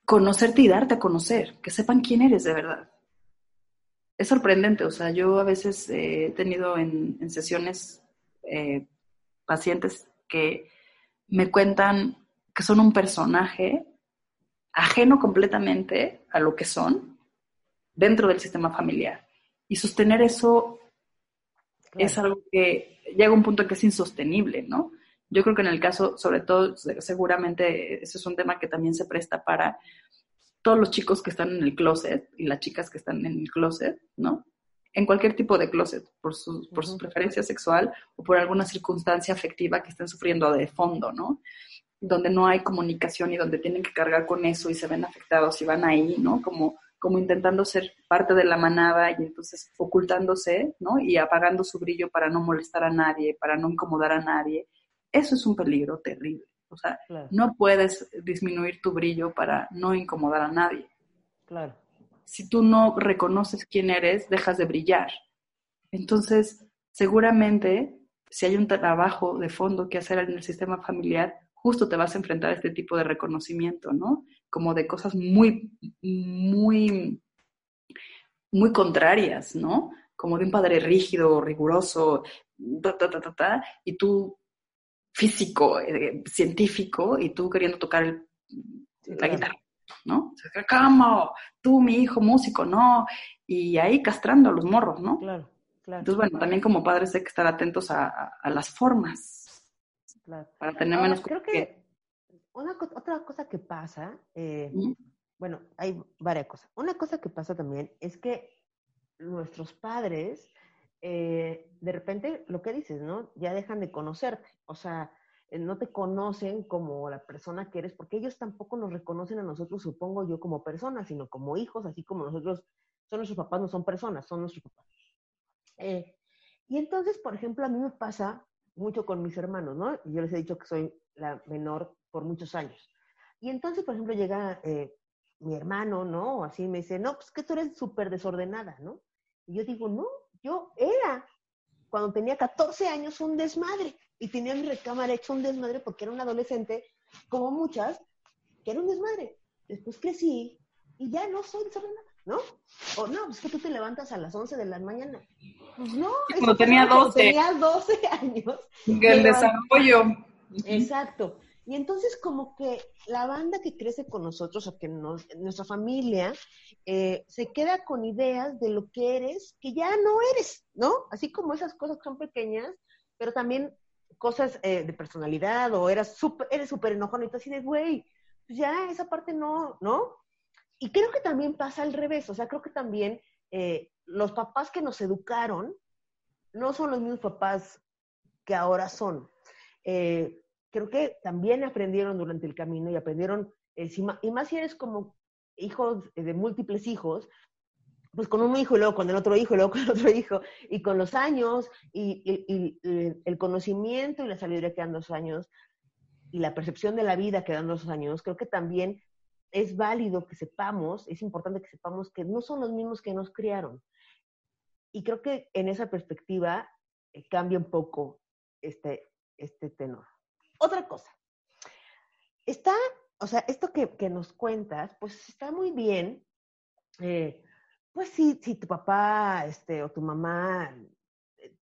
conocerte y darte a conocer, que sepan quién eres de verdad. Es sorprendente, o sea, yo a veces he tenido en, sesiones eh, pacientes que me cuentan que son un personaje ajeno completamente a lo que son dentro del sistema familiar. Y sostener eso es algo que llega a un punto en que es insostenible, ¿no? Yo creo que en el caso, sobre todo, seguramente ese es un tema que también se presta para todos los chicos que están en el closet y las chicas que están en el closet, ¿no? En cualquier tipo de closet, por su, por su preferencia sexual o por alguna circunstancia afectiva que estén sufriendo de fondo, ¿no? Donde no hay comunicación y donde tienen que cargar con eso y se ven afectados y van ahí, ¿no? Como como intentando ser parte de la manada y entonces ocultándose, ¿no? Y apagando su brillo para no molestar a nadie, para no incomodar a nadie. Eso es un peligro terrible. O sea, no puedes disminuir tu brillo para no incomodar a nadie. Claro. Si tú no reconoces quién eres, dejas de brillar. Entonces, seguramente, si hay un trabajo de fondo que hacer en el sistema familiar, justo te vas a enfrentar a este tipo de reconocimiento, ¿no? como de cosas muy, muy, muy contrarias, ¿no? Como de un padre rígido, riguroso, ta, ta, ta, ta, y tú físico, eh, científico, y tú queriendo tocar el, la guitarra, ¿no? ¿Cómo? Tú, mi hijo, músico, no. Y ahí castrando a los morros, ¿no? Claro, claro. Entonces, bueno, también como padres hay que estar atentos a, a, las formas. Claro. Para tener menos... Creo que una, otra cosa que pasa, eh, bueno, hay varias cosas. Una cosa que pasa también es que nuestros padres, eh, de repente, lo que dices, ¿no? Ya dejan de conocerte. O sea, eh, no te conocen como la persona que eres, porque ellos tampoco nos reconocen a nosotros, supongo yo, como personas, sino como hijos, así como nosotros, son nuestros papás, no son personas, son nuestros papás. Eh, y entonces, por ejemplo, a mí me pasa mucho con mis hermanos, ¿no? Yo les he dicho que soy la menor por muchos años. Y entonces, por ejemplo, llega mi hermano, ¿no? Así me dice, no, pues que tú eres súper desordenada, ¿no? Y yo digo, no, yo era, cuando tenía 14 años, un desmadre y tenía mi recámara hecho un desmadre porque era un adolescente, como muchas, que era un desmadre. Después crecí y ya no soy desordenada, ¿no? O no, pues que tú te levantas a las 11 de la mañana. Pues no. Cuando tenía 12. Tenía 12 años. El desarrollo. Exacto. Y entonces como que la banda que crece con nosotros, o que nos, nuestra familia, eh, se queda con ideas de lo que eres, que ya no eres, ¿no? Así como esas cosas que son pequeñas, pero también cosas eh, de personalidad o eras super, eres súper enojón y tú así de, güey, pues ya esa parte no, ¿no? Y creo que también pasa al revés, o sea, creo que también eh, los papás que nos educaron no son los mismos papás que ahora son. Creo que también aprendieron durante el camino y aprendieron, y más si eres como hijos de múltiples hijos, pues con un hijo y luego con el otro hijo y luego con el otro hijo, y con los años y, el conocimiento y la sabiduría que dan los años y la percepción de la vida que dan los años, creo que también es válido que sepamos, es importante que sepamos que no son los mismos que nos criaron. Y creo que en esa perspectiva eh, cambia un poco este, este tenor. Otra cosa, está, o sea, esto que, que nos cuentas, pues está muy bien. Eh, pues sí, si tu papá este, o tu mamá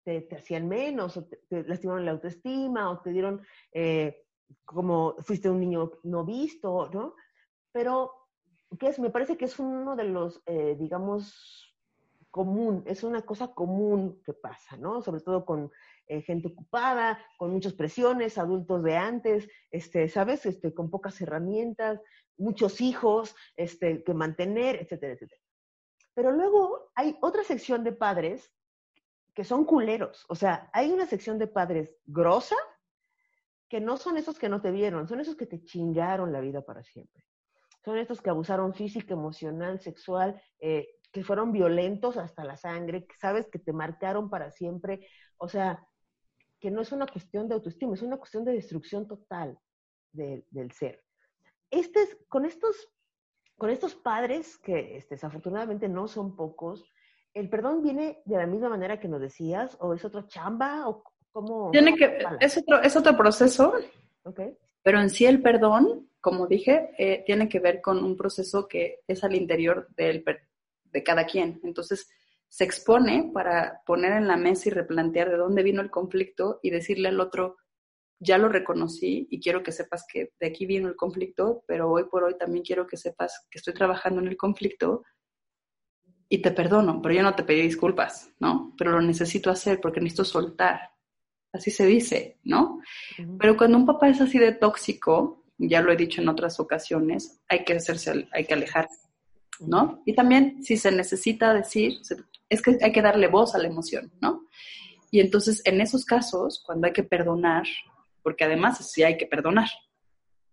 te, te hacían menos, o te, lastimaron la autoestima, o te dieron eh, como fuiste un niño no visto, ¿no? Pero, ¿qué es? Me parece que es uno de los, eh, digamos, común, es una cosa común que pasa, ¿no? Sobre todo con eh, gente ocupada, con muchas presiones, adultos de antes, este, ¿sabes? Este, con pocas herramientas, muchos hijos este, que mantener, etcétera, etcétera. Pero luego hay otra sección de padres que son culeros. O sea, hay una sección de padres grosa que no son esos que no te vieron, son esos que te chingaron la vida para siempre. Son estos que abusaron física, emocional, sexual, eh, que fueron violentos hasta la sangre, que sabes que te marcaron para siempre. O sea, que no es una cuestión de autoestima, es una cuestión de destrucción total del ser. Este es, con estos con estos padres, que este, desafortunadamente no son pocos, ¿el perdón viene de la misma manera que nos decías? ¿O es otra chamba? ¿O cómo? Tiene que, es, otro, es otro proceso. Okay. Pero en sí el perdón, como dije, eh, tiene que ver con un proceso que es al interior del, de cada quien. Entonces, se expone para poner en la mesa y replantear de dónde vino el conflicto y decirle al otro, ya lo reconocí y quiero que sepas que de aquí vino el conflicto, pero hoy por hoy también quiero que sepas que estoy trabajando en el conflicto y te perdono, pero yo no te pedí disculpas, ¿no? Pero lo necesito hacer porque necesito soltar. Así se dice, ¿no? Pero cuando un papá es así de tóxico, ya lo he dicho en otras ocasiones, hay que hacerse, hay que alejarse, ¿no? Y también si se necesita decir, es que hay que darle voz a la emoción, ¿no? Y entonces en esos casos, cuando hay que perdonar, porque además sí hay que perdonar,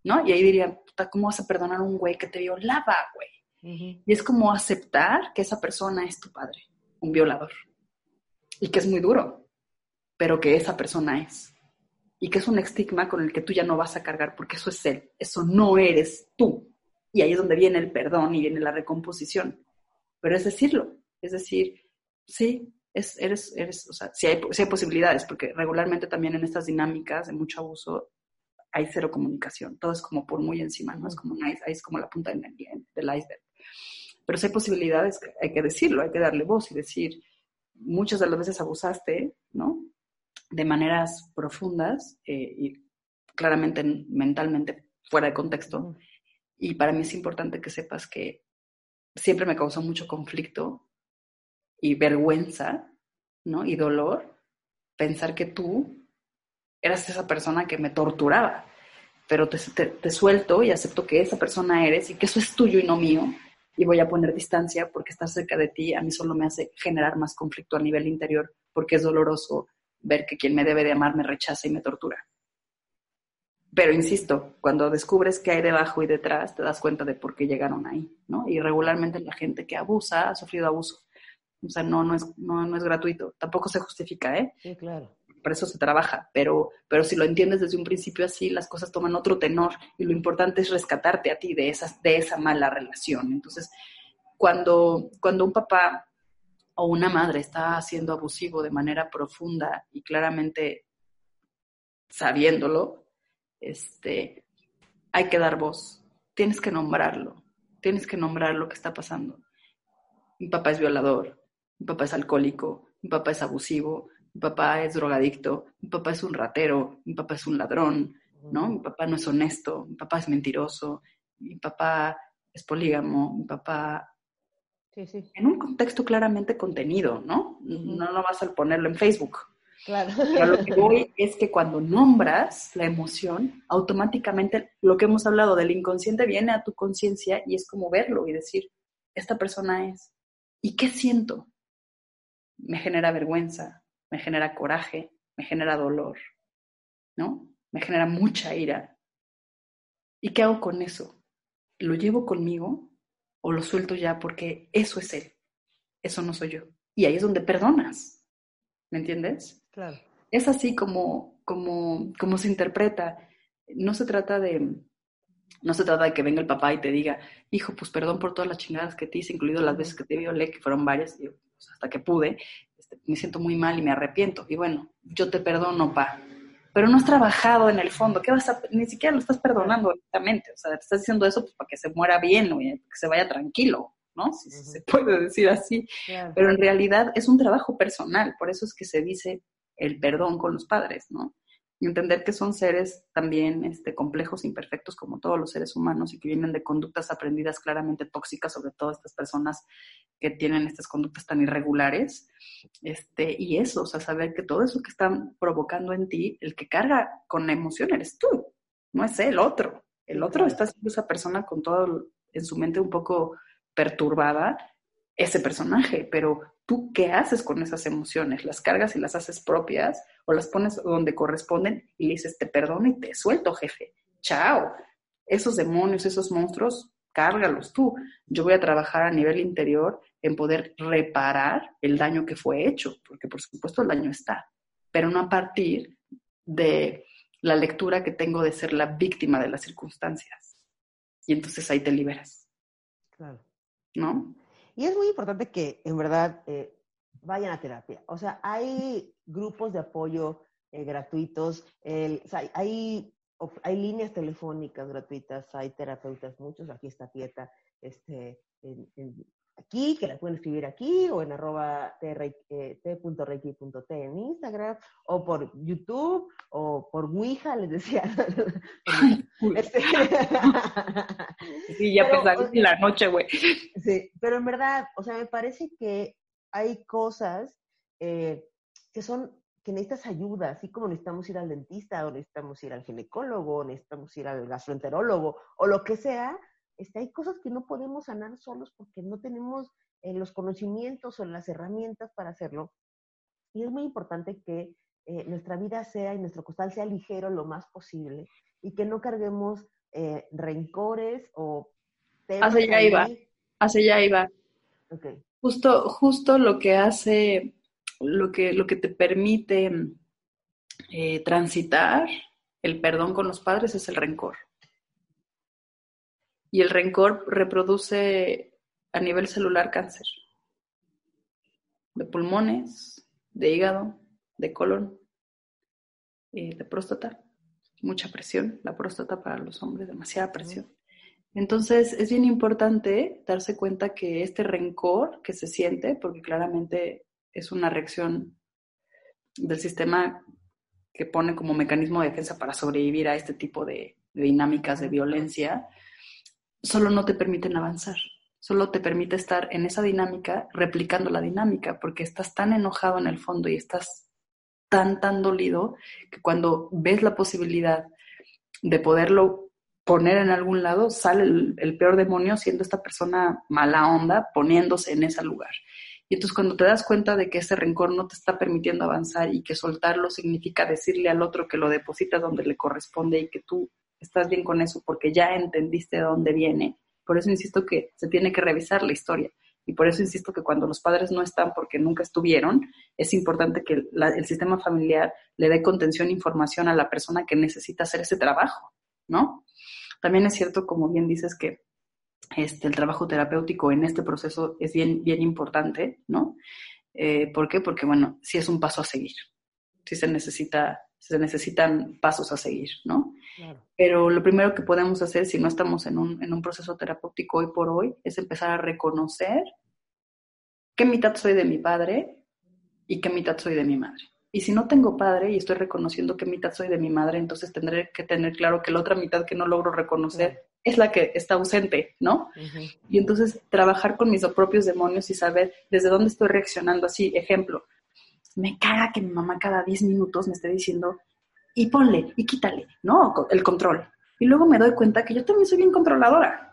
¿no? Y ahí dirían, puta, ¿cómo vas a perdonar a un güey que te violaba, güey? Y es como aceptar que esa persona es tu padre, un violador. Y que es muy duro, pero que esa persona es. Y que es un estigma con el que tú ya no vas a cargar porque eso es él, eso no eres tú. Y ahí es donde viene el perdón y viene la recomposición. Pero es decirlo, es decir, sí, es, eres, eres, o sea, si hay, hay posibilidades, porque regularmente también en estas dinámicas de mucho abuso hay cero comunicación, todo es como por muy encima, ¿no? Es como un ice, es como la punta del, del iceberg. Pero si hay posibilidades, hay que decirlo, hay que darle voz y decir, muchas de las veces abusaste, ¿no? De maneras profundas eh, y claramente mentalmente fuera de contexto. Y para mí es importante que sepas que siempre me causó mucho conflicto y vergüenza, ¿no? Y dolor pensar que tú eras esa persona que me torturaba, pero te, te, suelto y acepto que esa persona eres y que eso es tuyo y no mío, y voy a poner distancia porque estar cerca de ti a mí solo me hace generar más conflicto a nivel interior, porque es doloroso ver que quien me debe de amar me rechaza y me tortura. Pero insisto, cuando descubres qué hay debajo y detrás, te das cuenta de por qué llegaron ahí, ¿no? Y regularmente la gente que abusa ha sufrido abuso. O sea, no, no, es, no, no es gratuito. Tampoco se justifica, ¿eh? Sí, claro. Por eso se trabaja. Pero, pero si lo entiendes desde un principio así, las cosas toman otro tenor. Y lo importante es rescatarte a ti de, esas, de esa mala relación. Entonces, cuando, cuando un papá o una madre está siendo abusivo de manera profunda y claramente sabiéndolo, este, hay que dar voz, tienes que nombrarlo, tienes que nombrar lo que está pasando. Mi papá es violador, mi papá es alcohólico, mi papá es abusivo, mi papá es drogadicto, mi papá es un ratero, mi papá es un ladrón, ¿no? Mi papá no es honesto, mi papá es mentiroso, mi papá es polígamo, mi papá... Sí, sí. En un contexto claramente contenido, ¿no? No lo vas a ponerlo en Facebook, Claro. Pero lo que voy es que cuando nombras la emoción, automáticamente lo que hemos hablado del inconsciente viene a tu conciencia y es como verlo y decir, esta persona es. ¿Y qué siento? Me genera vergüenza, me genera coraje, me genera dolor, ¿no? Me genera mucha ira. ¿Y qué hago con eso? ¿Lo llevo conmigo o lo suelto ya porque eso es él? Eso no soy yo. Y ahí es donde perdonas. ¿Me entiendes? Claro. Es así como, como, como se interpreta. No se trata de, no se trata de que venga el papá y te diga, hijo, pues perdón por todas las chingadas que te hice, incluido las veces que te violé, que fueron varias, y, pues, hasta que pude, este, me siento muy mal y me arrepiento. Y bueno, yo te perdono, pa. Pero no has trabajado en el fondo, ¿qué vas a, ni siquiera lo estás perdonando directamente, o sea, te estás diciendo eso pues, para que se muera bien, o que se vaya tranquilo, ¿no? Si se puede decir así. Pero en realidad es un trabajo personal, por eso es que se dice el perdón con los padres, ¿no? Y entender que son seres también este, complejos, imperfectos, como todos los seres humanos, y que vienen de conductas aprendidas claramente tóxicas, sobre todo estas personas que tienen estas conductas tan irregulares. Este, y eso, o sea, saber que todo eso que están provocando en ti, el que carga con la emoción eres tú, no es el otro. El otro está siendo esa persona con todo en su mente un poco perturbada, ese personaje, pero ¿Tú qué haces con esas emociones? ¿Las cargas y las haces propias o las pones donde corresponden y le dices, te perdono y te suelto, jefe? Chao. Esos demonios, esos monstruos, cárgalos tú. Yo voy a trabajar a nivel interior en poder reparar el daño que fue hecho, porque por supuesto el daño está, pero no a partir de la lectura que tengo de ser la víctima de las circunstancias. Y entonces ahí te liberas. Claro. ¿No? Y es muy importante que en verdad eh, vayan a terapia. O sea, hay grupos de apoyo eh, gratuitos, hay, hay, líneas telefónicas gratuitas, hay terapeutas muchos, aquí está Tieta, este, aquí, que la pueden escribir aquí o en arroba t.reiki.t en Instagram o por YouTube o por Ouija, les decía. este... sí, ya pensaba en la noche, güey. Sí, pero en verdad, o sea, me parece que hay cosas eh, que son que necesitas ayuda, así como necesitamos ir al dentista, o necesitamos ir al ginecólogo, o necesitamos ir al gastroenterólogo, o lo que sea, este, hay cosas que no podemos sanar solos porque no tenemos eh, los conocimientos o las herramientas para hacerlo. Y es muy importante que eh, nuestra vida sea y nuestro costal sea ligero lo más posible y que no carguemos eh, rencores o. Hacia allá iba, hacia allá iba. Okay. Justo, justo lo que hace, lo que, lo que te permite transitar el perdón con los padres es el rencor. Y el rencor reproduce a nivel celular cáncer de pulmones, de hígado, de colon, y de próstata. mucha presión, la próstata para los hombres, demasiada presión. Entonces es bien importante darse cuenta que este rencor que se siente, porque claramente es una reacción del sistema que pone como mecanismo de defensa para sobrevivir a este tipo de, dinámicas de violencia, solo no te permiten avanzar, solo te permite estar en esa dinámica replicando la dinámica, porque estás tan enojado en el fondo y estás tan, tan dolido que cuando ves la posibilidad de poderlo poner en algún lado, sale el, peor demonio siendo esta persona mala onda poniéndose en ese lugar. Y entonces cuando te das cuenta de que ese rencor no te está permitiendo avanzar y que soltarlo significa decirle al otro que lo deposita donde le corresponde y que tú estás bien con eso porque ya entendiste de dónde viene. Por eso insisto que se tiene que revisar la historia. Y por eso insisto que cuando los padres no están porque nunca estuvieron, es importante que el sistema familiar le dé contención e información a la persona que necesita hacer ese trabajo, ¿no? También es cierto, como bien dices, que este, el trabajo terapéutico en este proceso es bien, bien importante, ¿no? Eh, ¿Por qué? Porque, bueno, sí es un paso a seguir, sí se, necesita, se necesitan pasos a seguir, ¿no? Pero lo primero que podemos hacer si no estamos en un, en un proceso terapéutico hoy por hoy es empezar a reconocer qué mitad soy de mi padre y qué mitad soy de mi madre. Y si no tengo padre y estoy reconociendo qué mitad soy de mi madre, entonces tendré que tener claro que la otra mitad que no logro reconocer es la que está ausente, ¿no? Y entonces trabajar con mis propios demonios y saber desde dónde estoy reaccionando. Así, ejemplo, me caga que mi mamá cada 10 minutos me esté diciendo, y ponle, y quítale, ¿no? El control. Y luego me doy cuenta que yo también soy bien controladora.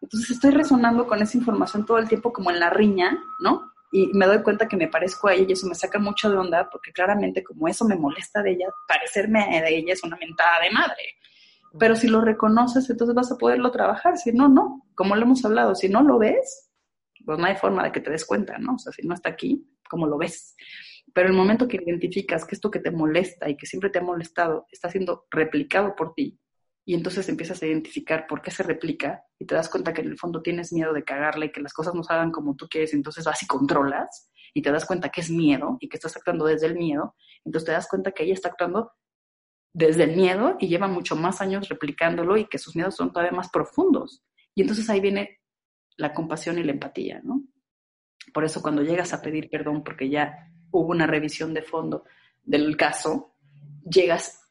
Entonces estoy resonando con esa información todo el tiempo como en la riña, ¿no? Y me doy cuenta que me parezco a ella y eso me saca mucho de onda porque claramente como eso me molesta de ella, parecerme de ella es una mentada de madre. Pero si lo reconoces, entonces vas a poderlo trabajar. Si no, no. Como lo hemos hablado, si no lo ves, pues no hay forma de que te des cuenta, ¿no? O sea, si no está aquí, ¿cómo lo ves? Pero el momento que identificas que esto que te molesta y que siempre te ha molestado está siendo replicado por ti, y entonces empiezas a identificar por qué se replica y te das cuenta que en el fondo tienes miedo de cagarle y que las cosas no salgan como tú quieres, entonces vas y controlas y te das cuenta que es miedo y que estás actuando desde el miedo, entonces te das cuenta que ella está actuando desde el miedo y lleva mucho más años replicándolo y que sus miedos son todavía más profundos. Y entonces ahí viene la compasión y la empatía, ¿no? Por eso cuando llegas a pedir perdón porque ya hubo una revisión de fondo del caso, llegas,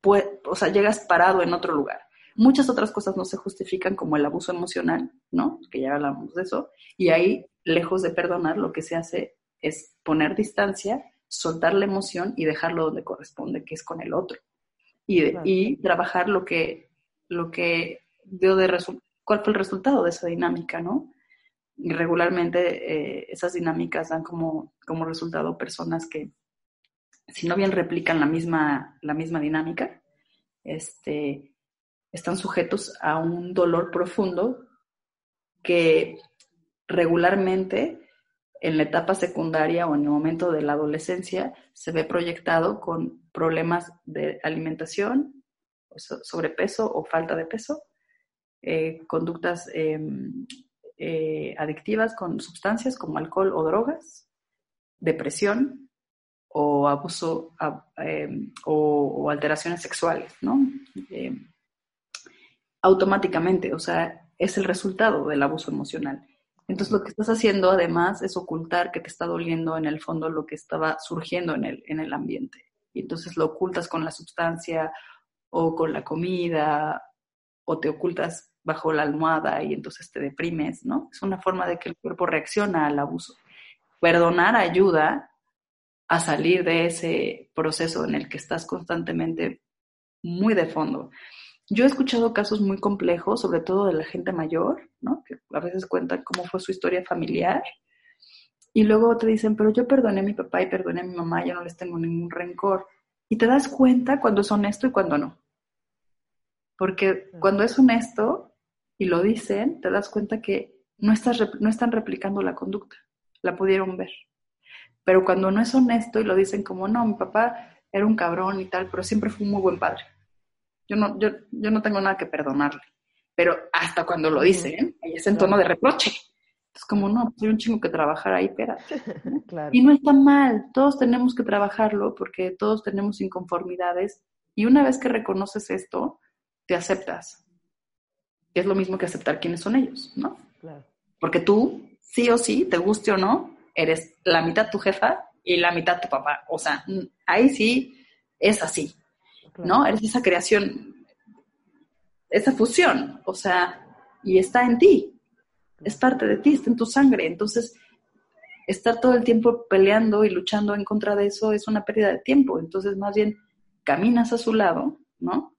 pues, o sea, llegas parado en otro lugar. Muchas otras cosas no se justifican como el abuso emocional, ¿no? Que ya hablamos de eso. Y ahí, lejos de perdonar, lo que se hace es poner distancia, soltar la emoción y dejarlo donde corresponde, que es con el otro y, trabajar lo que, lo que dio de cuál fue el resultado de esa dinámica, ¿no? Y regularmente eh, esas dinámicas dan como, como resultado personas que, si no bien replican la misma, la misma dinámica, este, están sujetos a un dolor profundo que regularmente en la etapa secundaria o en el momento de la adolescencia se ve proyectado con problemas de alimentación, sobrepeso o falta de peso, eh, conductas em, eh, adictivas con sustancias como alcohol o drogas, depresión o abuso em, o, alteraciones sexuales, ¿no? Em, automáticamente, o sea, es el resultado del abuso emocional. Entonces lo que estás haciendo además es ocultar que te está doliendo en el fondo lo que estaba surgiendo en el, en el ambiente. Y entonces lo ocultas con la sustancia o con la comida o te ocultas bajo la almohada y entonces te deprimes, ¿no? Es una forma de que el cuerpo reacciona al abuso. Perdonar ayuda a salir de ese proceso en el que estás constantemente muy de fondo. Yo he escuchado casos muy complejos, sobre todo de la gente mayor, ¿no? Que a veces cuentan cómo fue su historia familiar. Y luego te dicen, pero yo perdoné a mi papá y perdoné a mi mamá, yo no les tengo ningún rencor. Y te das cuenta cuando es honesto y cuando no. Porque cuando es honesto y lo dicen, te das cuenta que no, estás, no están replicando la conducta, la pudieron ver. Pero cuando no es honesto y lo dicen como, no, mi papá era un cabrón y tal, pero siempre fue un muy buen padre. Yo no, yo, yo no tengo nada que perdonarle. Pero hasta cuando lo dicen, ahí es en tono de reproche. Es como, no, pues hay un chingo que trabajar ahí, espérate. Y no está mal, todos tenemos que trabajarlo porque todos tenemos inconformidades Y una vez que reconoces esto, te aceptas. Que es lo mismo que aceptar quiénes son ellos, ¿no? Claro. Porque tú, sí o sí, te guste o no, eres la mitad tu jefa y la mitad tu papá. O sea, ahí sí es así, ¿no? Eres esa creación, esa fusión, o sea, y está en ti, es parte de ti, está en tu sangre. Entonces, estar todo el tiempo peleando y luchando en contra de eso es una pérdida de tiempo. Entonces, más bien, caminas a su lado, ¿no?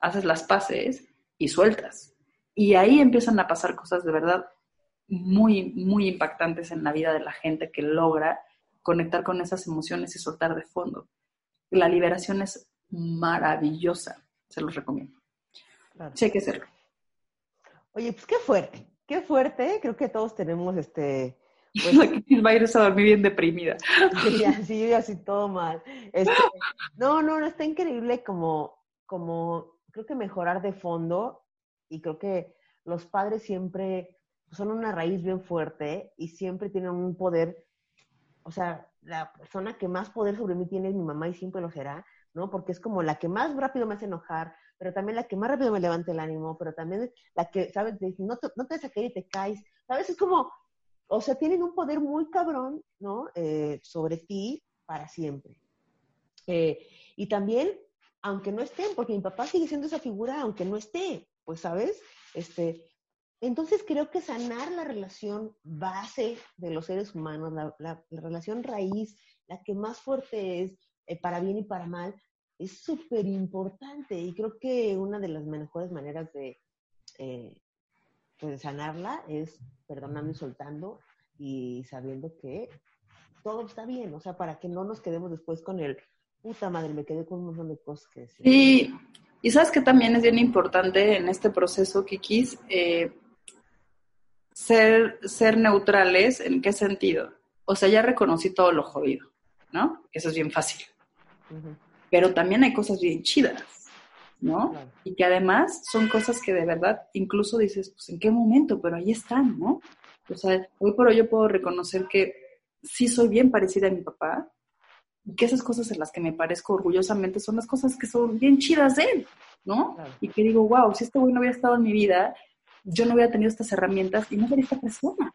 Haces las paces y sueltas. Y ahí empiezan a pasar cosas de verdad muy, muy impactantes en la vida de la gente que logra conectar con esas emociones y soltar de fondo. La liberación es maravillosa, se los recomiendo. Sí, hay que hacerlo. Oye, pues qué fuerte, qué fuerte. Creo que todos tenemos este. Pues, va a ir a dormir bien deprimida. Sí, así, así todo mal. Este, no, no, no, está increíble como, como, creo que mejorar de fondo y creo que los padres siempre son una raíz bien fuerte y siempre tienen un poder, o sea, la persona que más poder sobre mí tiene es mi mamá y siempre lo será, ¿no? Porque es como la que más rápido me hace enojar, pero también la que más rápido me levanta el ánimo, pero también la que, ¿sabes? No te, no te caer y te caes, ¿sabes? Es como, o sea, tienen un poder muy cabrón, ¿no? Eh, sobre ti para siempre. Eh, y también, aunque no estén, porque mi papá sigue siendo esa figura, aunque no esté, pues, ¿sabes? Este, entonces creo que sanar la relación base de los seres humanos, la, relación raíz, la que más fuerte es, eh, para bien y para mal, es súper importante. Y creo que una de las mejores maneras de, eh, pues, sanarla es perdonando y soltando y sabiendo que todo está bien. O sea, para que no nos quedemos después con el, puta madre, me quedé con un montón de cosas que decir. Sí. Y sabes que también es bien importante en este proceso, Kikis, eh, ser, ser neutrales, ¿en qué sentido? O sea, ya reconocí todo lo jodido, ¿no? Eso es bien fácil. Pero también hay cosas bien chidas, ¿no? Y que además son cosas que de verdad incluso dices, pues en qué momento, pero ahí están, ¿no? O sea, hoy por hoy yo puedo reconocer que sí soy bien parecida a mi papá que esas cosas en las que me parezco orgullosamente son las cosas que son bien chidas de él, ¿no? Y que digo, wow, si este güey no hubiera estado en mi vida, yo no hubiera tenido estas herramientas y no sería esta persona.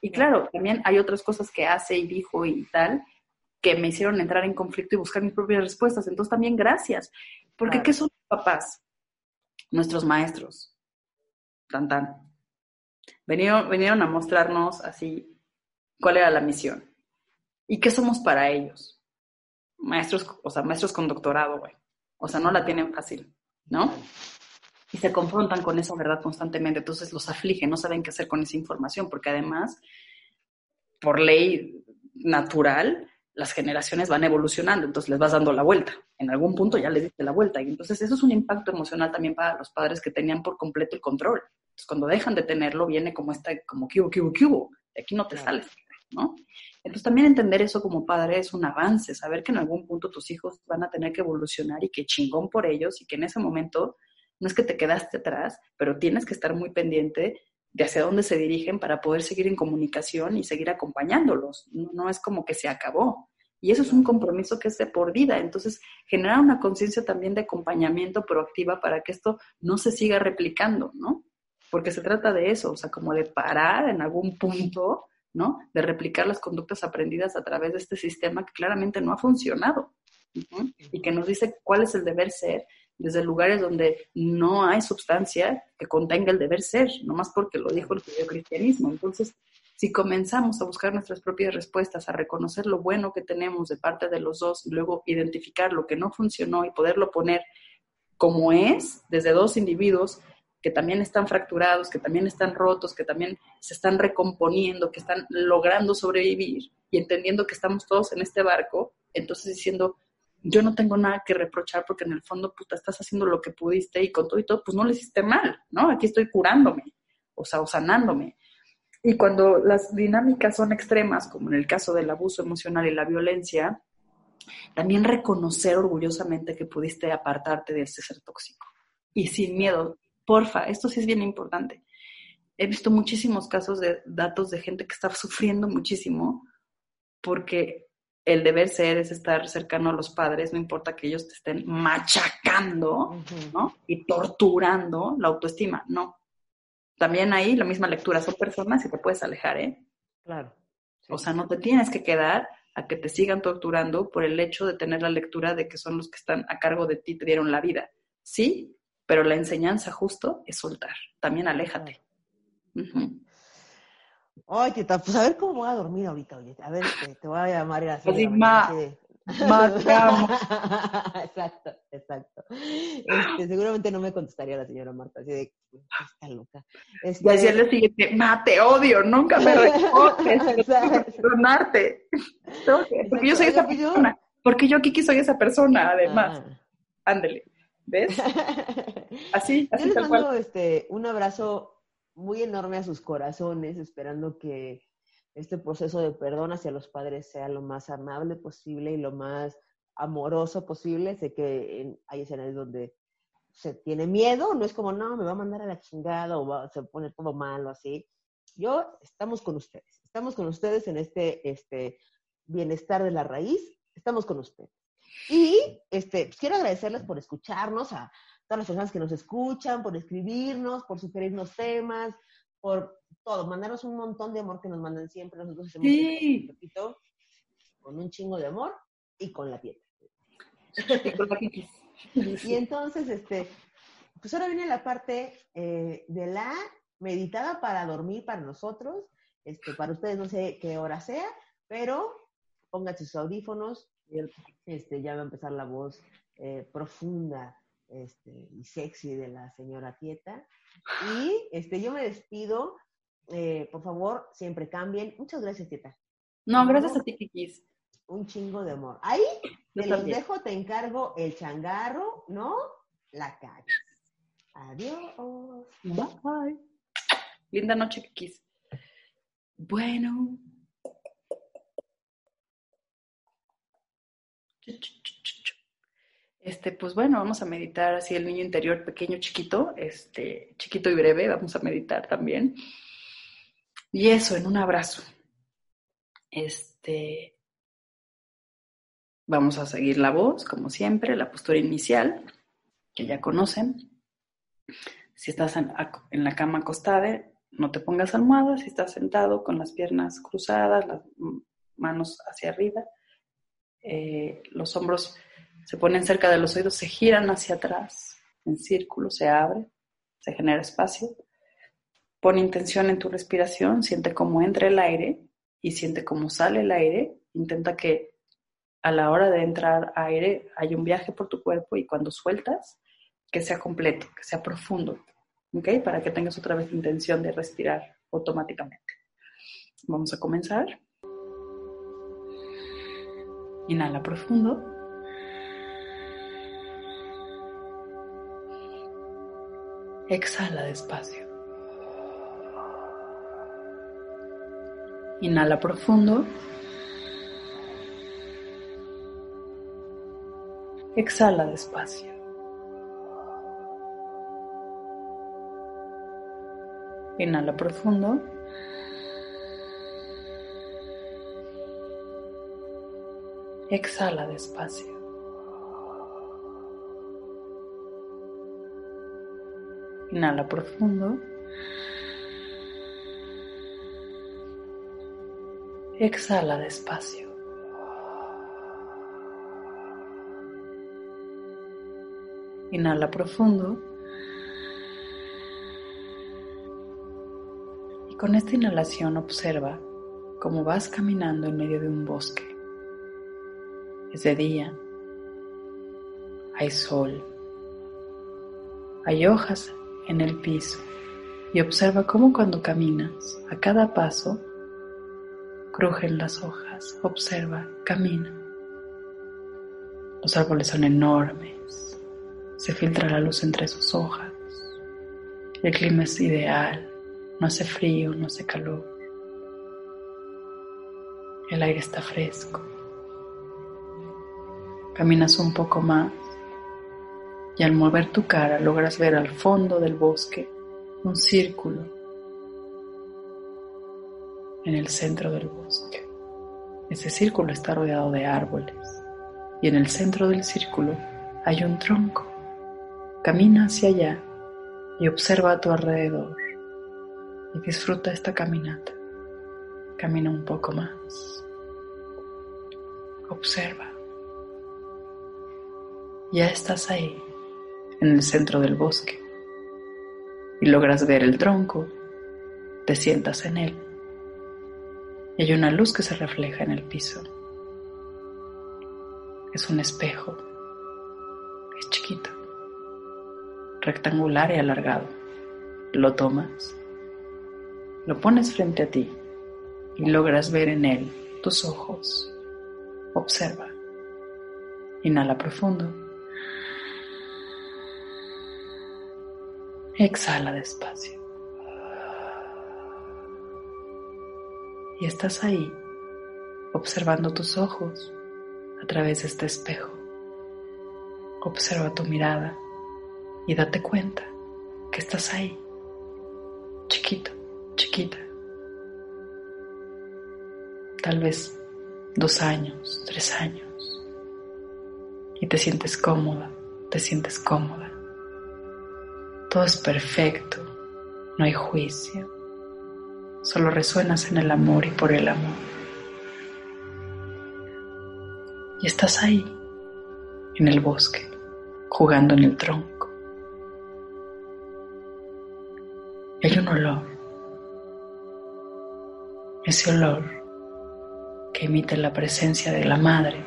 Y claro, también hay otras cosas que hace y dijo y tal que me hicieron entrar en conflicto y buscar mis propias respuestas. Entonces también gracias. Porque ¿qué son los papás? Nuestros maestros. Tan tan. Vinieron, vinieron a mostrarnos así cuál era la misión. ¿Y qué somos para ellos? Maestros, o sea, maestros con doctorado, güey. O sea, no la tienen fácil, ¿no? y se confrontan con esa verdad constantemente, entonces los aflige, no saben qué hacer con esa información, porque además, por ley natural, las generaciones van evolucionando, entonces les vas dando la vuelta. En algún punto ya les diste la vuelta. Y entonces eso es un impacto emocional también para los padres que tenían por completo el control. Entonces cuando dejan de tenerlo, viene como esta, como que hubo, que hubo, que hubo. De aquí no te sales, ¿no? Entonces también entender eso como padre es un avance, saber que en algún punto tus hijos van a tener que evolucionar y que chingón por ellos y que en ese momento no es que te quedaste atrás, pero tienes que estar muy pendiente de hacia dónde se dirigen para poder seguir en comunicación y seguir acompañándolos. No, es como que se acabó. Y eso es un compromiso que es de por vida. Entonces, generar una conciencia también de acompañamiento proactiva para que esto no se siga replicando, ¿no? Porque se trata de eso, o sea, como de parar en algún punto, ¿no? De replicar las conductas aprendidas a través de este sistema que claramente no ha funcionado y que nos dice cuál es el deber ser desde lugares donde no hay sustancia que contenga el deber ser, nomás porque lo dijo el cristianismo. Entonces, si comenzamos a buscar nuestras propias respuestas, a reconocer lo bueno que tenemos de parte de los dos y luego identificar lo que no funcionó y poderlo poner como es, desde dos individuos que también están fracturados, que también están rotos, que también se están recomponiendo, que están logrando sobrevivir y entendiendo que estamos todos en este barco, entonces diciendo, yo no tengo nada que reprochar porque en el fondo, puta, estás haciendo lo que pudiste y con todo y todo, pues no lo hiciste mal, ¿no? Aquí estoy curándome, o sea, o sanándome. Y cuando las dinámicas son extremas, como en el caso del abuso emocional y la violencia, también reconocer orgullosamente que pudiste apartarte de ese ser tóxico. Y sin miedo, porfa, esto sí es bien importante. He visto muchísimos casos de datos de gente que está sufriendo muchísimo porque el deber ser es estar cercano a los padres, no importa que ellos te estén machacando, ¿no? Y torturando la autoestima, no. También ahí la misma lectura, son personas y te puedes alejar, ¿eh? Claro. O sea, no te tienes que quedar a que te sigan torturando por el hecho de tener la lectura de que son los que están a cargo de ti, te dieron la vida. Sí, pero la enseñanza justo es soltar. También aléjate. Ay, tita, pues a ver cómo voy a dormir ahorita, oye. A ver, te, te voy a llamar y así. Así, ma, exacto, exacto. Este, seguramente no me contestaría la señora Marta, así de, está loca. Este... Y así el siguiente, ma, te odio, nunca me respondes, perdonarte. Porque yo soy esa persona. Porque yo, Kiki, soy esa persona, además. Ah. ¿Ves? Así, así yo les tal mando, cual. Este, un abrazo muy enorme a sus corazones, esperando que este proceso de perdón hacia los padres sea lo más amable posible y lo más amoroso posible. Sé que hay escenarios donde se tiene miedo, no es como, no, me va a mandar a la chingada o va, se pone todo malo así. Yo, estamos con ustedes, estamos con ustedes en este, este bienestar de la raíz, estamos con ustedes. Y este, pues, quiero agradecerles por escucharnos, a todas las personas que nos escuchan, por escribirnos, por sugerirnos temas, por todo, mandarnos un montón de amor que nos mandan siempre. Nosotros hacemos sí. un poquito con un chingo de amor y con la piel. y entonces, este, pues ahora viene la parte eh, de la meditada para dormir para nosotros. Este, para ustedes no sé qué hora sea, pero pónganse sus audífonos. Este, ya va a empezar la voz eh, profunda este, y sexy de la señora Tieta. Y este, yo me despido. Eh, por favor, siempre cambien. Muchas gracias, Tieta. No, gracias a ti, Kikis. Un chingo de amor. Ahí te los dejo, te encargo el changarro, ¿no? La calle. Adiós. Bye. Linda noche, Kikis. Bueno. Este, pues bueno, vamos a meditar así el niño interior pequeño, chiquito, este, chiquito y breve, vamos a meditar también. Y eso, en un abrazo. Este, vamos a seguir la voz, como siempre, la postura inicial, que ya conocen. Si estás en, en la cama acostada, no te pongas almohada. Si estás sentado con las piernas cruzadas, las manos hacia arriba, eh, los hombros se ponen cerca de los oídos, se giran hacia atrás, en círculo, se abre, se genera espacio. Pon intención en tu respiración, siente cómo entra el aire y siente cómo sale el aire. Intenta que a la hora de entrar aire haya un viaje por tu cuerpo y cuando sueltas, que sea completo, que sea profundo, ¿ok? Para que tengas otra vez intención de respirar automáticamente. Vamos a comenzar. Inhala profundo. Exhala despacio. Inhala profundo. Exhala despacio. Inhala profundo. Exhala despacio. Inhala profundo. Exhala despacio. Inhala profundo. Y con esta inhalación observa cómo vas caminando en medio de un bosque. Es de día. Hay sol. Hay hojas en el piso y observa cómo cuando caminas, a cada paso, crujen las hojas. Observa, camina. Los árboles son enormes. Se filtra la luz entre sus hojas. El clima es ideal. No hace frío, no hace calor. El aire está fresco. Caminas un poco más y al mover tu cara logras ver al fondo del bosque un círculo en el centro del bosque. Ese círculo está rodeado de árboles y en el centro del círculo hay un tronco. Camina hacia allá y observa a tu alrededor y disfruta esta caminata. Camina un poco más. Observa. Ya estás ahí, en el centro del bosque, y logras ver el tronco. Te sientas en él y hay una luz que se refleja en el piso. Es un espejo. Es chiquito, rectangular y alargado. Lo tomas, lo pones frente a ti y logras ver en él tus ojos. Observa. Inhala profundo. Exhala despacio. y estás ahí observando tus ojos a través de este espejo. Observa tu mirada y date cuenta que estás ahí, chiquito, chiquita. Tal vez dos años, tres años. Y te sientes cómoda, te sientes cómoda. Todo es perfecto, no hay juicio, solo resuenas en el amor y por el amor. Y estás ahí, en el bosque, jugando en el tronco. Hay un olor, ese olor que emite la presencia de la madre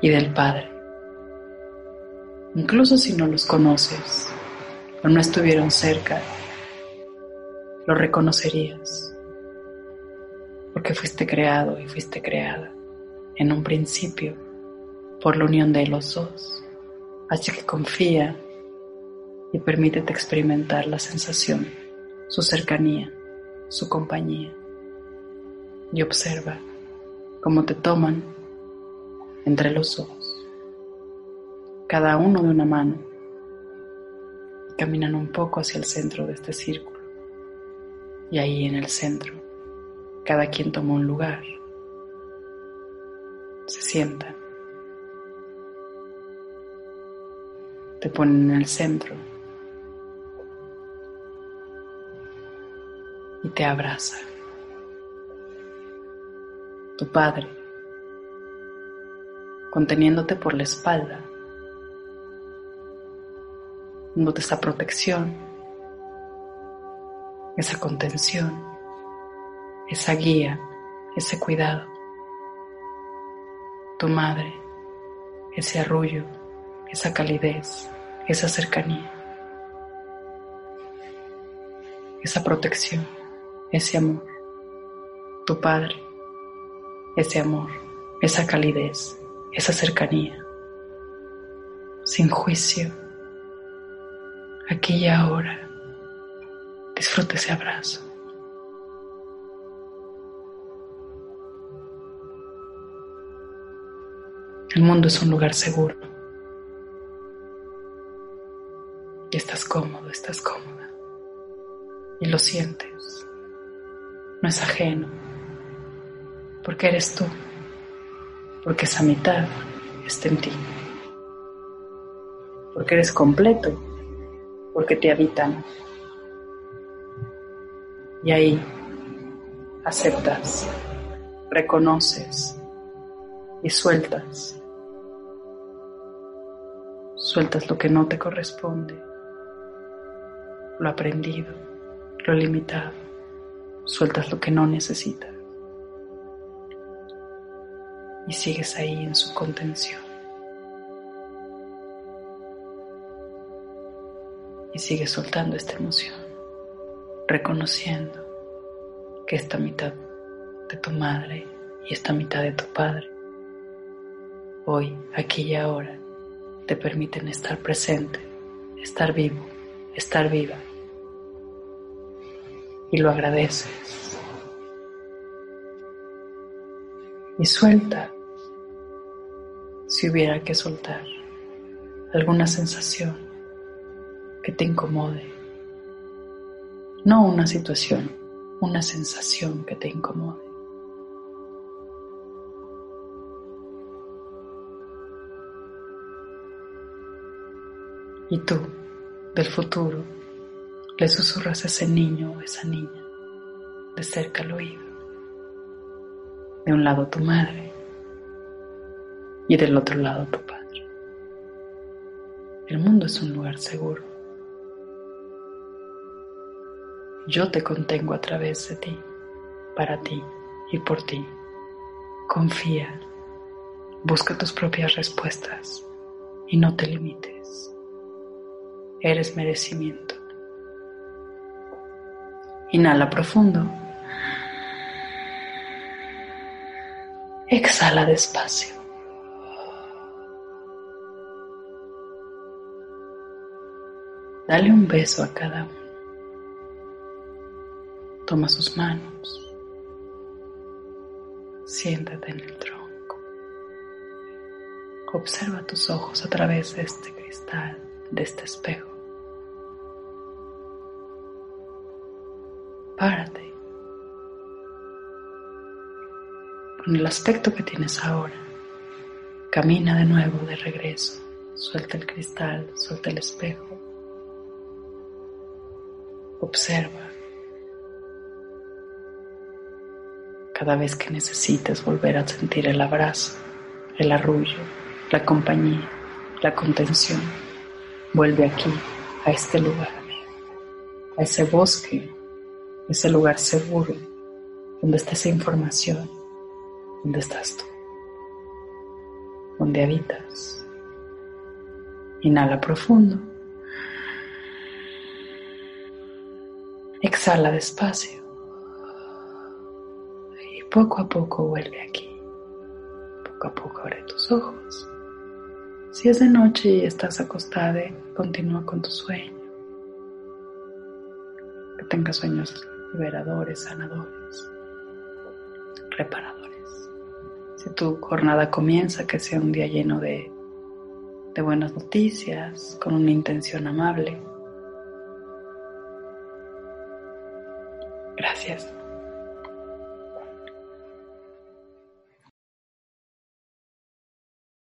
y del padre. Incluso si no los conoces no estuvieron cerca, lo reconocerías, porque fuiste creado y fuiste creada en un principio por la unión de los dos. Así que confía y permítete experimentar la sensación, su cercanía, su compañía. Y observa cómo te toman entre los dos, cada uno de una mano, caminan un poco hacia el centro de este círculo y ahí en el centro, cada quien toma un lugar. Se sientan. Te ponen en el centro. Y te abraza. Tu padre, conteniéndote por la espalda, dándote esa protección esa contención, esa guía, ese cuidado. Tu madre, ese arrullo, esa calidez, esa cercanía, esa protección, ese amor. Tu padre, ese amor, esa calidez, esa cercanía, sin juicio, aquí y ahora Disfruta ese abrazo. El mundo es un lugar seguro. Y estás cómodo, estás cómoda. Y lo sientes. No es ajeno. Porque eres tú. Porque esa mitad está en ti. Porque eres completo. Porque te habitan y ahí aceptas, reconoces y sueltas. Sueltas lo que no te corresponde, lo aprendido, lo limitado. Sueltas lo que no necesitas. Y sigues ahí en su contención. Y sigues soltando esta emoción reconociendo que esta mitad de tu madre y esta mitad de tu padre, hoy, aquí y ahora, te permiten estar presente, estar vivo, estar viva. Y lo agradeces. Y suelta, si hubiera que soltar, alguna sensación que te incomode. No una situación, una sensación que te incomode. Y tú, del futuro, le susurras a ese niño o esa niña, de cerca al oído. De un lado tu madre y del otro lado tu padre. El mundo es un lugar seguro. Yo te contengo a través de ti, para ti y por ti. Confía, busca tus propias respuestas y no te limites. Eres merecimiento. Inhala profundo. Exhala despacio. Dale un beso a cada uno. Toma sus manos. Siéntate en el tronco. Observa tus ojos a través de este cristal, de este espejo. Párate. Con el aspecto que tienes ahora, camina de nuevo de regreso. Suelta el cristal, suelta el espejo. Observa. Cada vez que necesites volver a sentir el abrazo, el arrullo, la compañía, la contención, vuelve aquí, a este lugar, a ese bosque ese lugar seguro donde está esa información, donde estás tú, donde habitas. Inhala profundo. Exhala despacio. Poco a poco vuelve aquí. Poco a poco abre tus ojos. Si es de noche y estás acostada, continúa con tu sueño. Que tengas sueños liberadores, sanadores, reparadores. Si tu jornada comienza, que sea un día lleno de, de buenas noticias, con una intención amable. Gracias.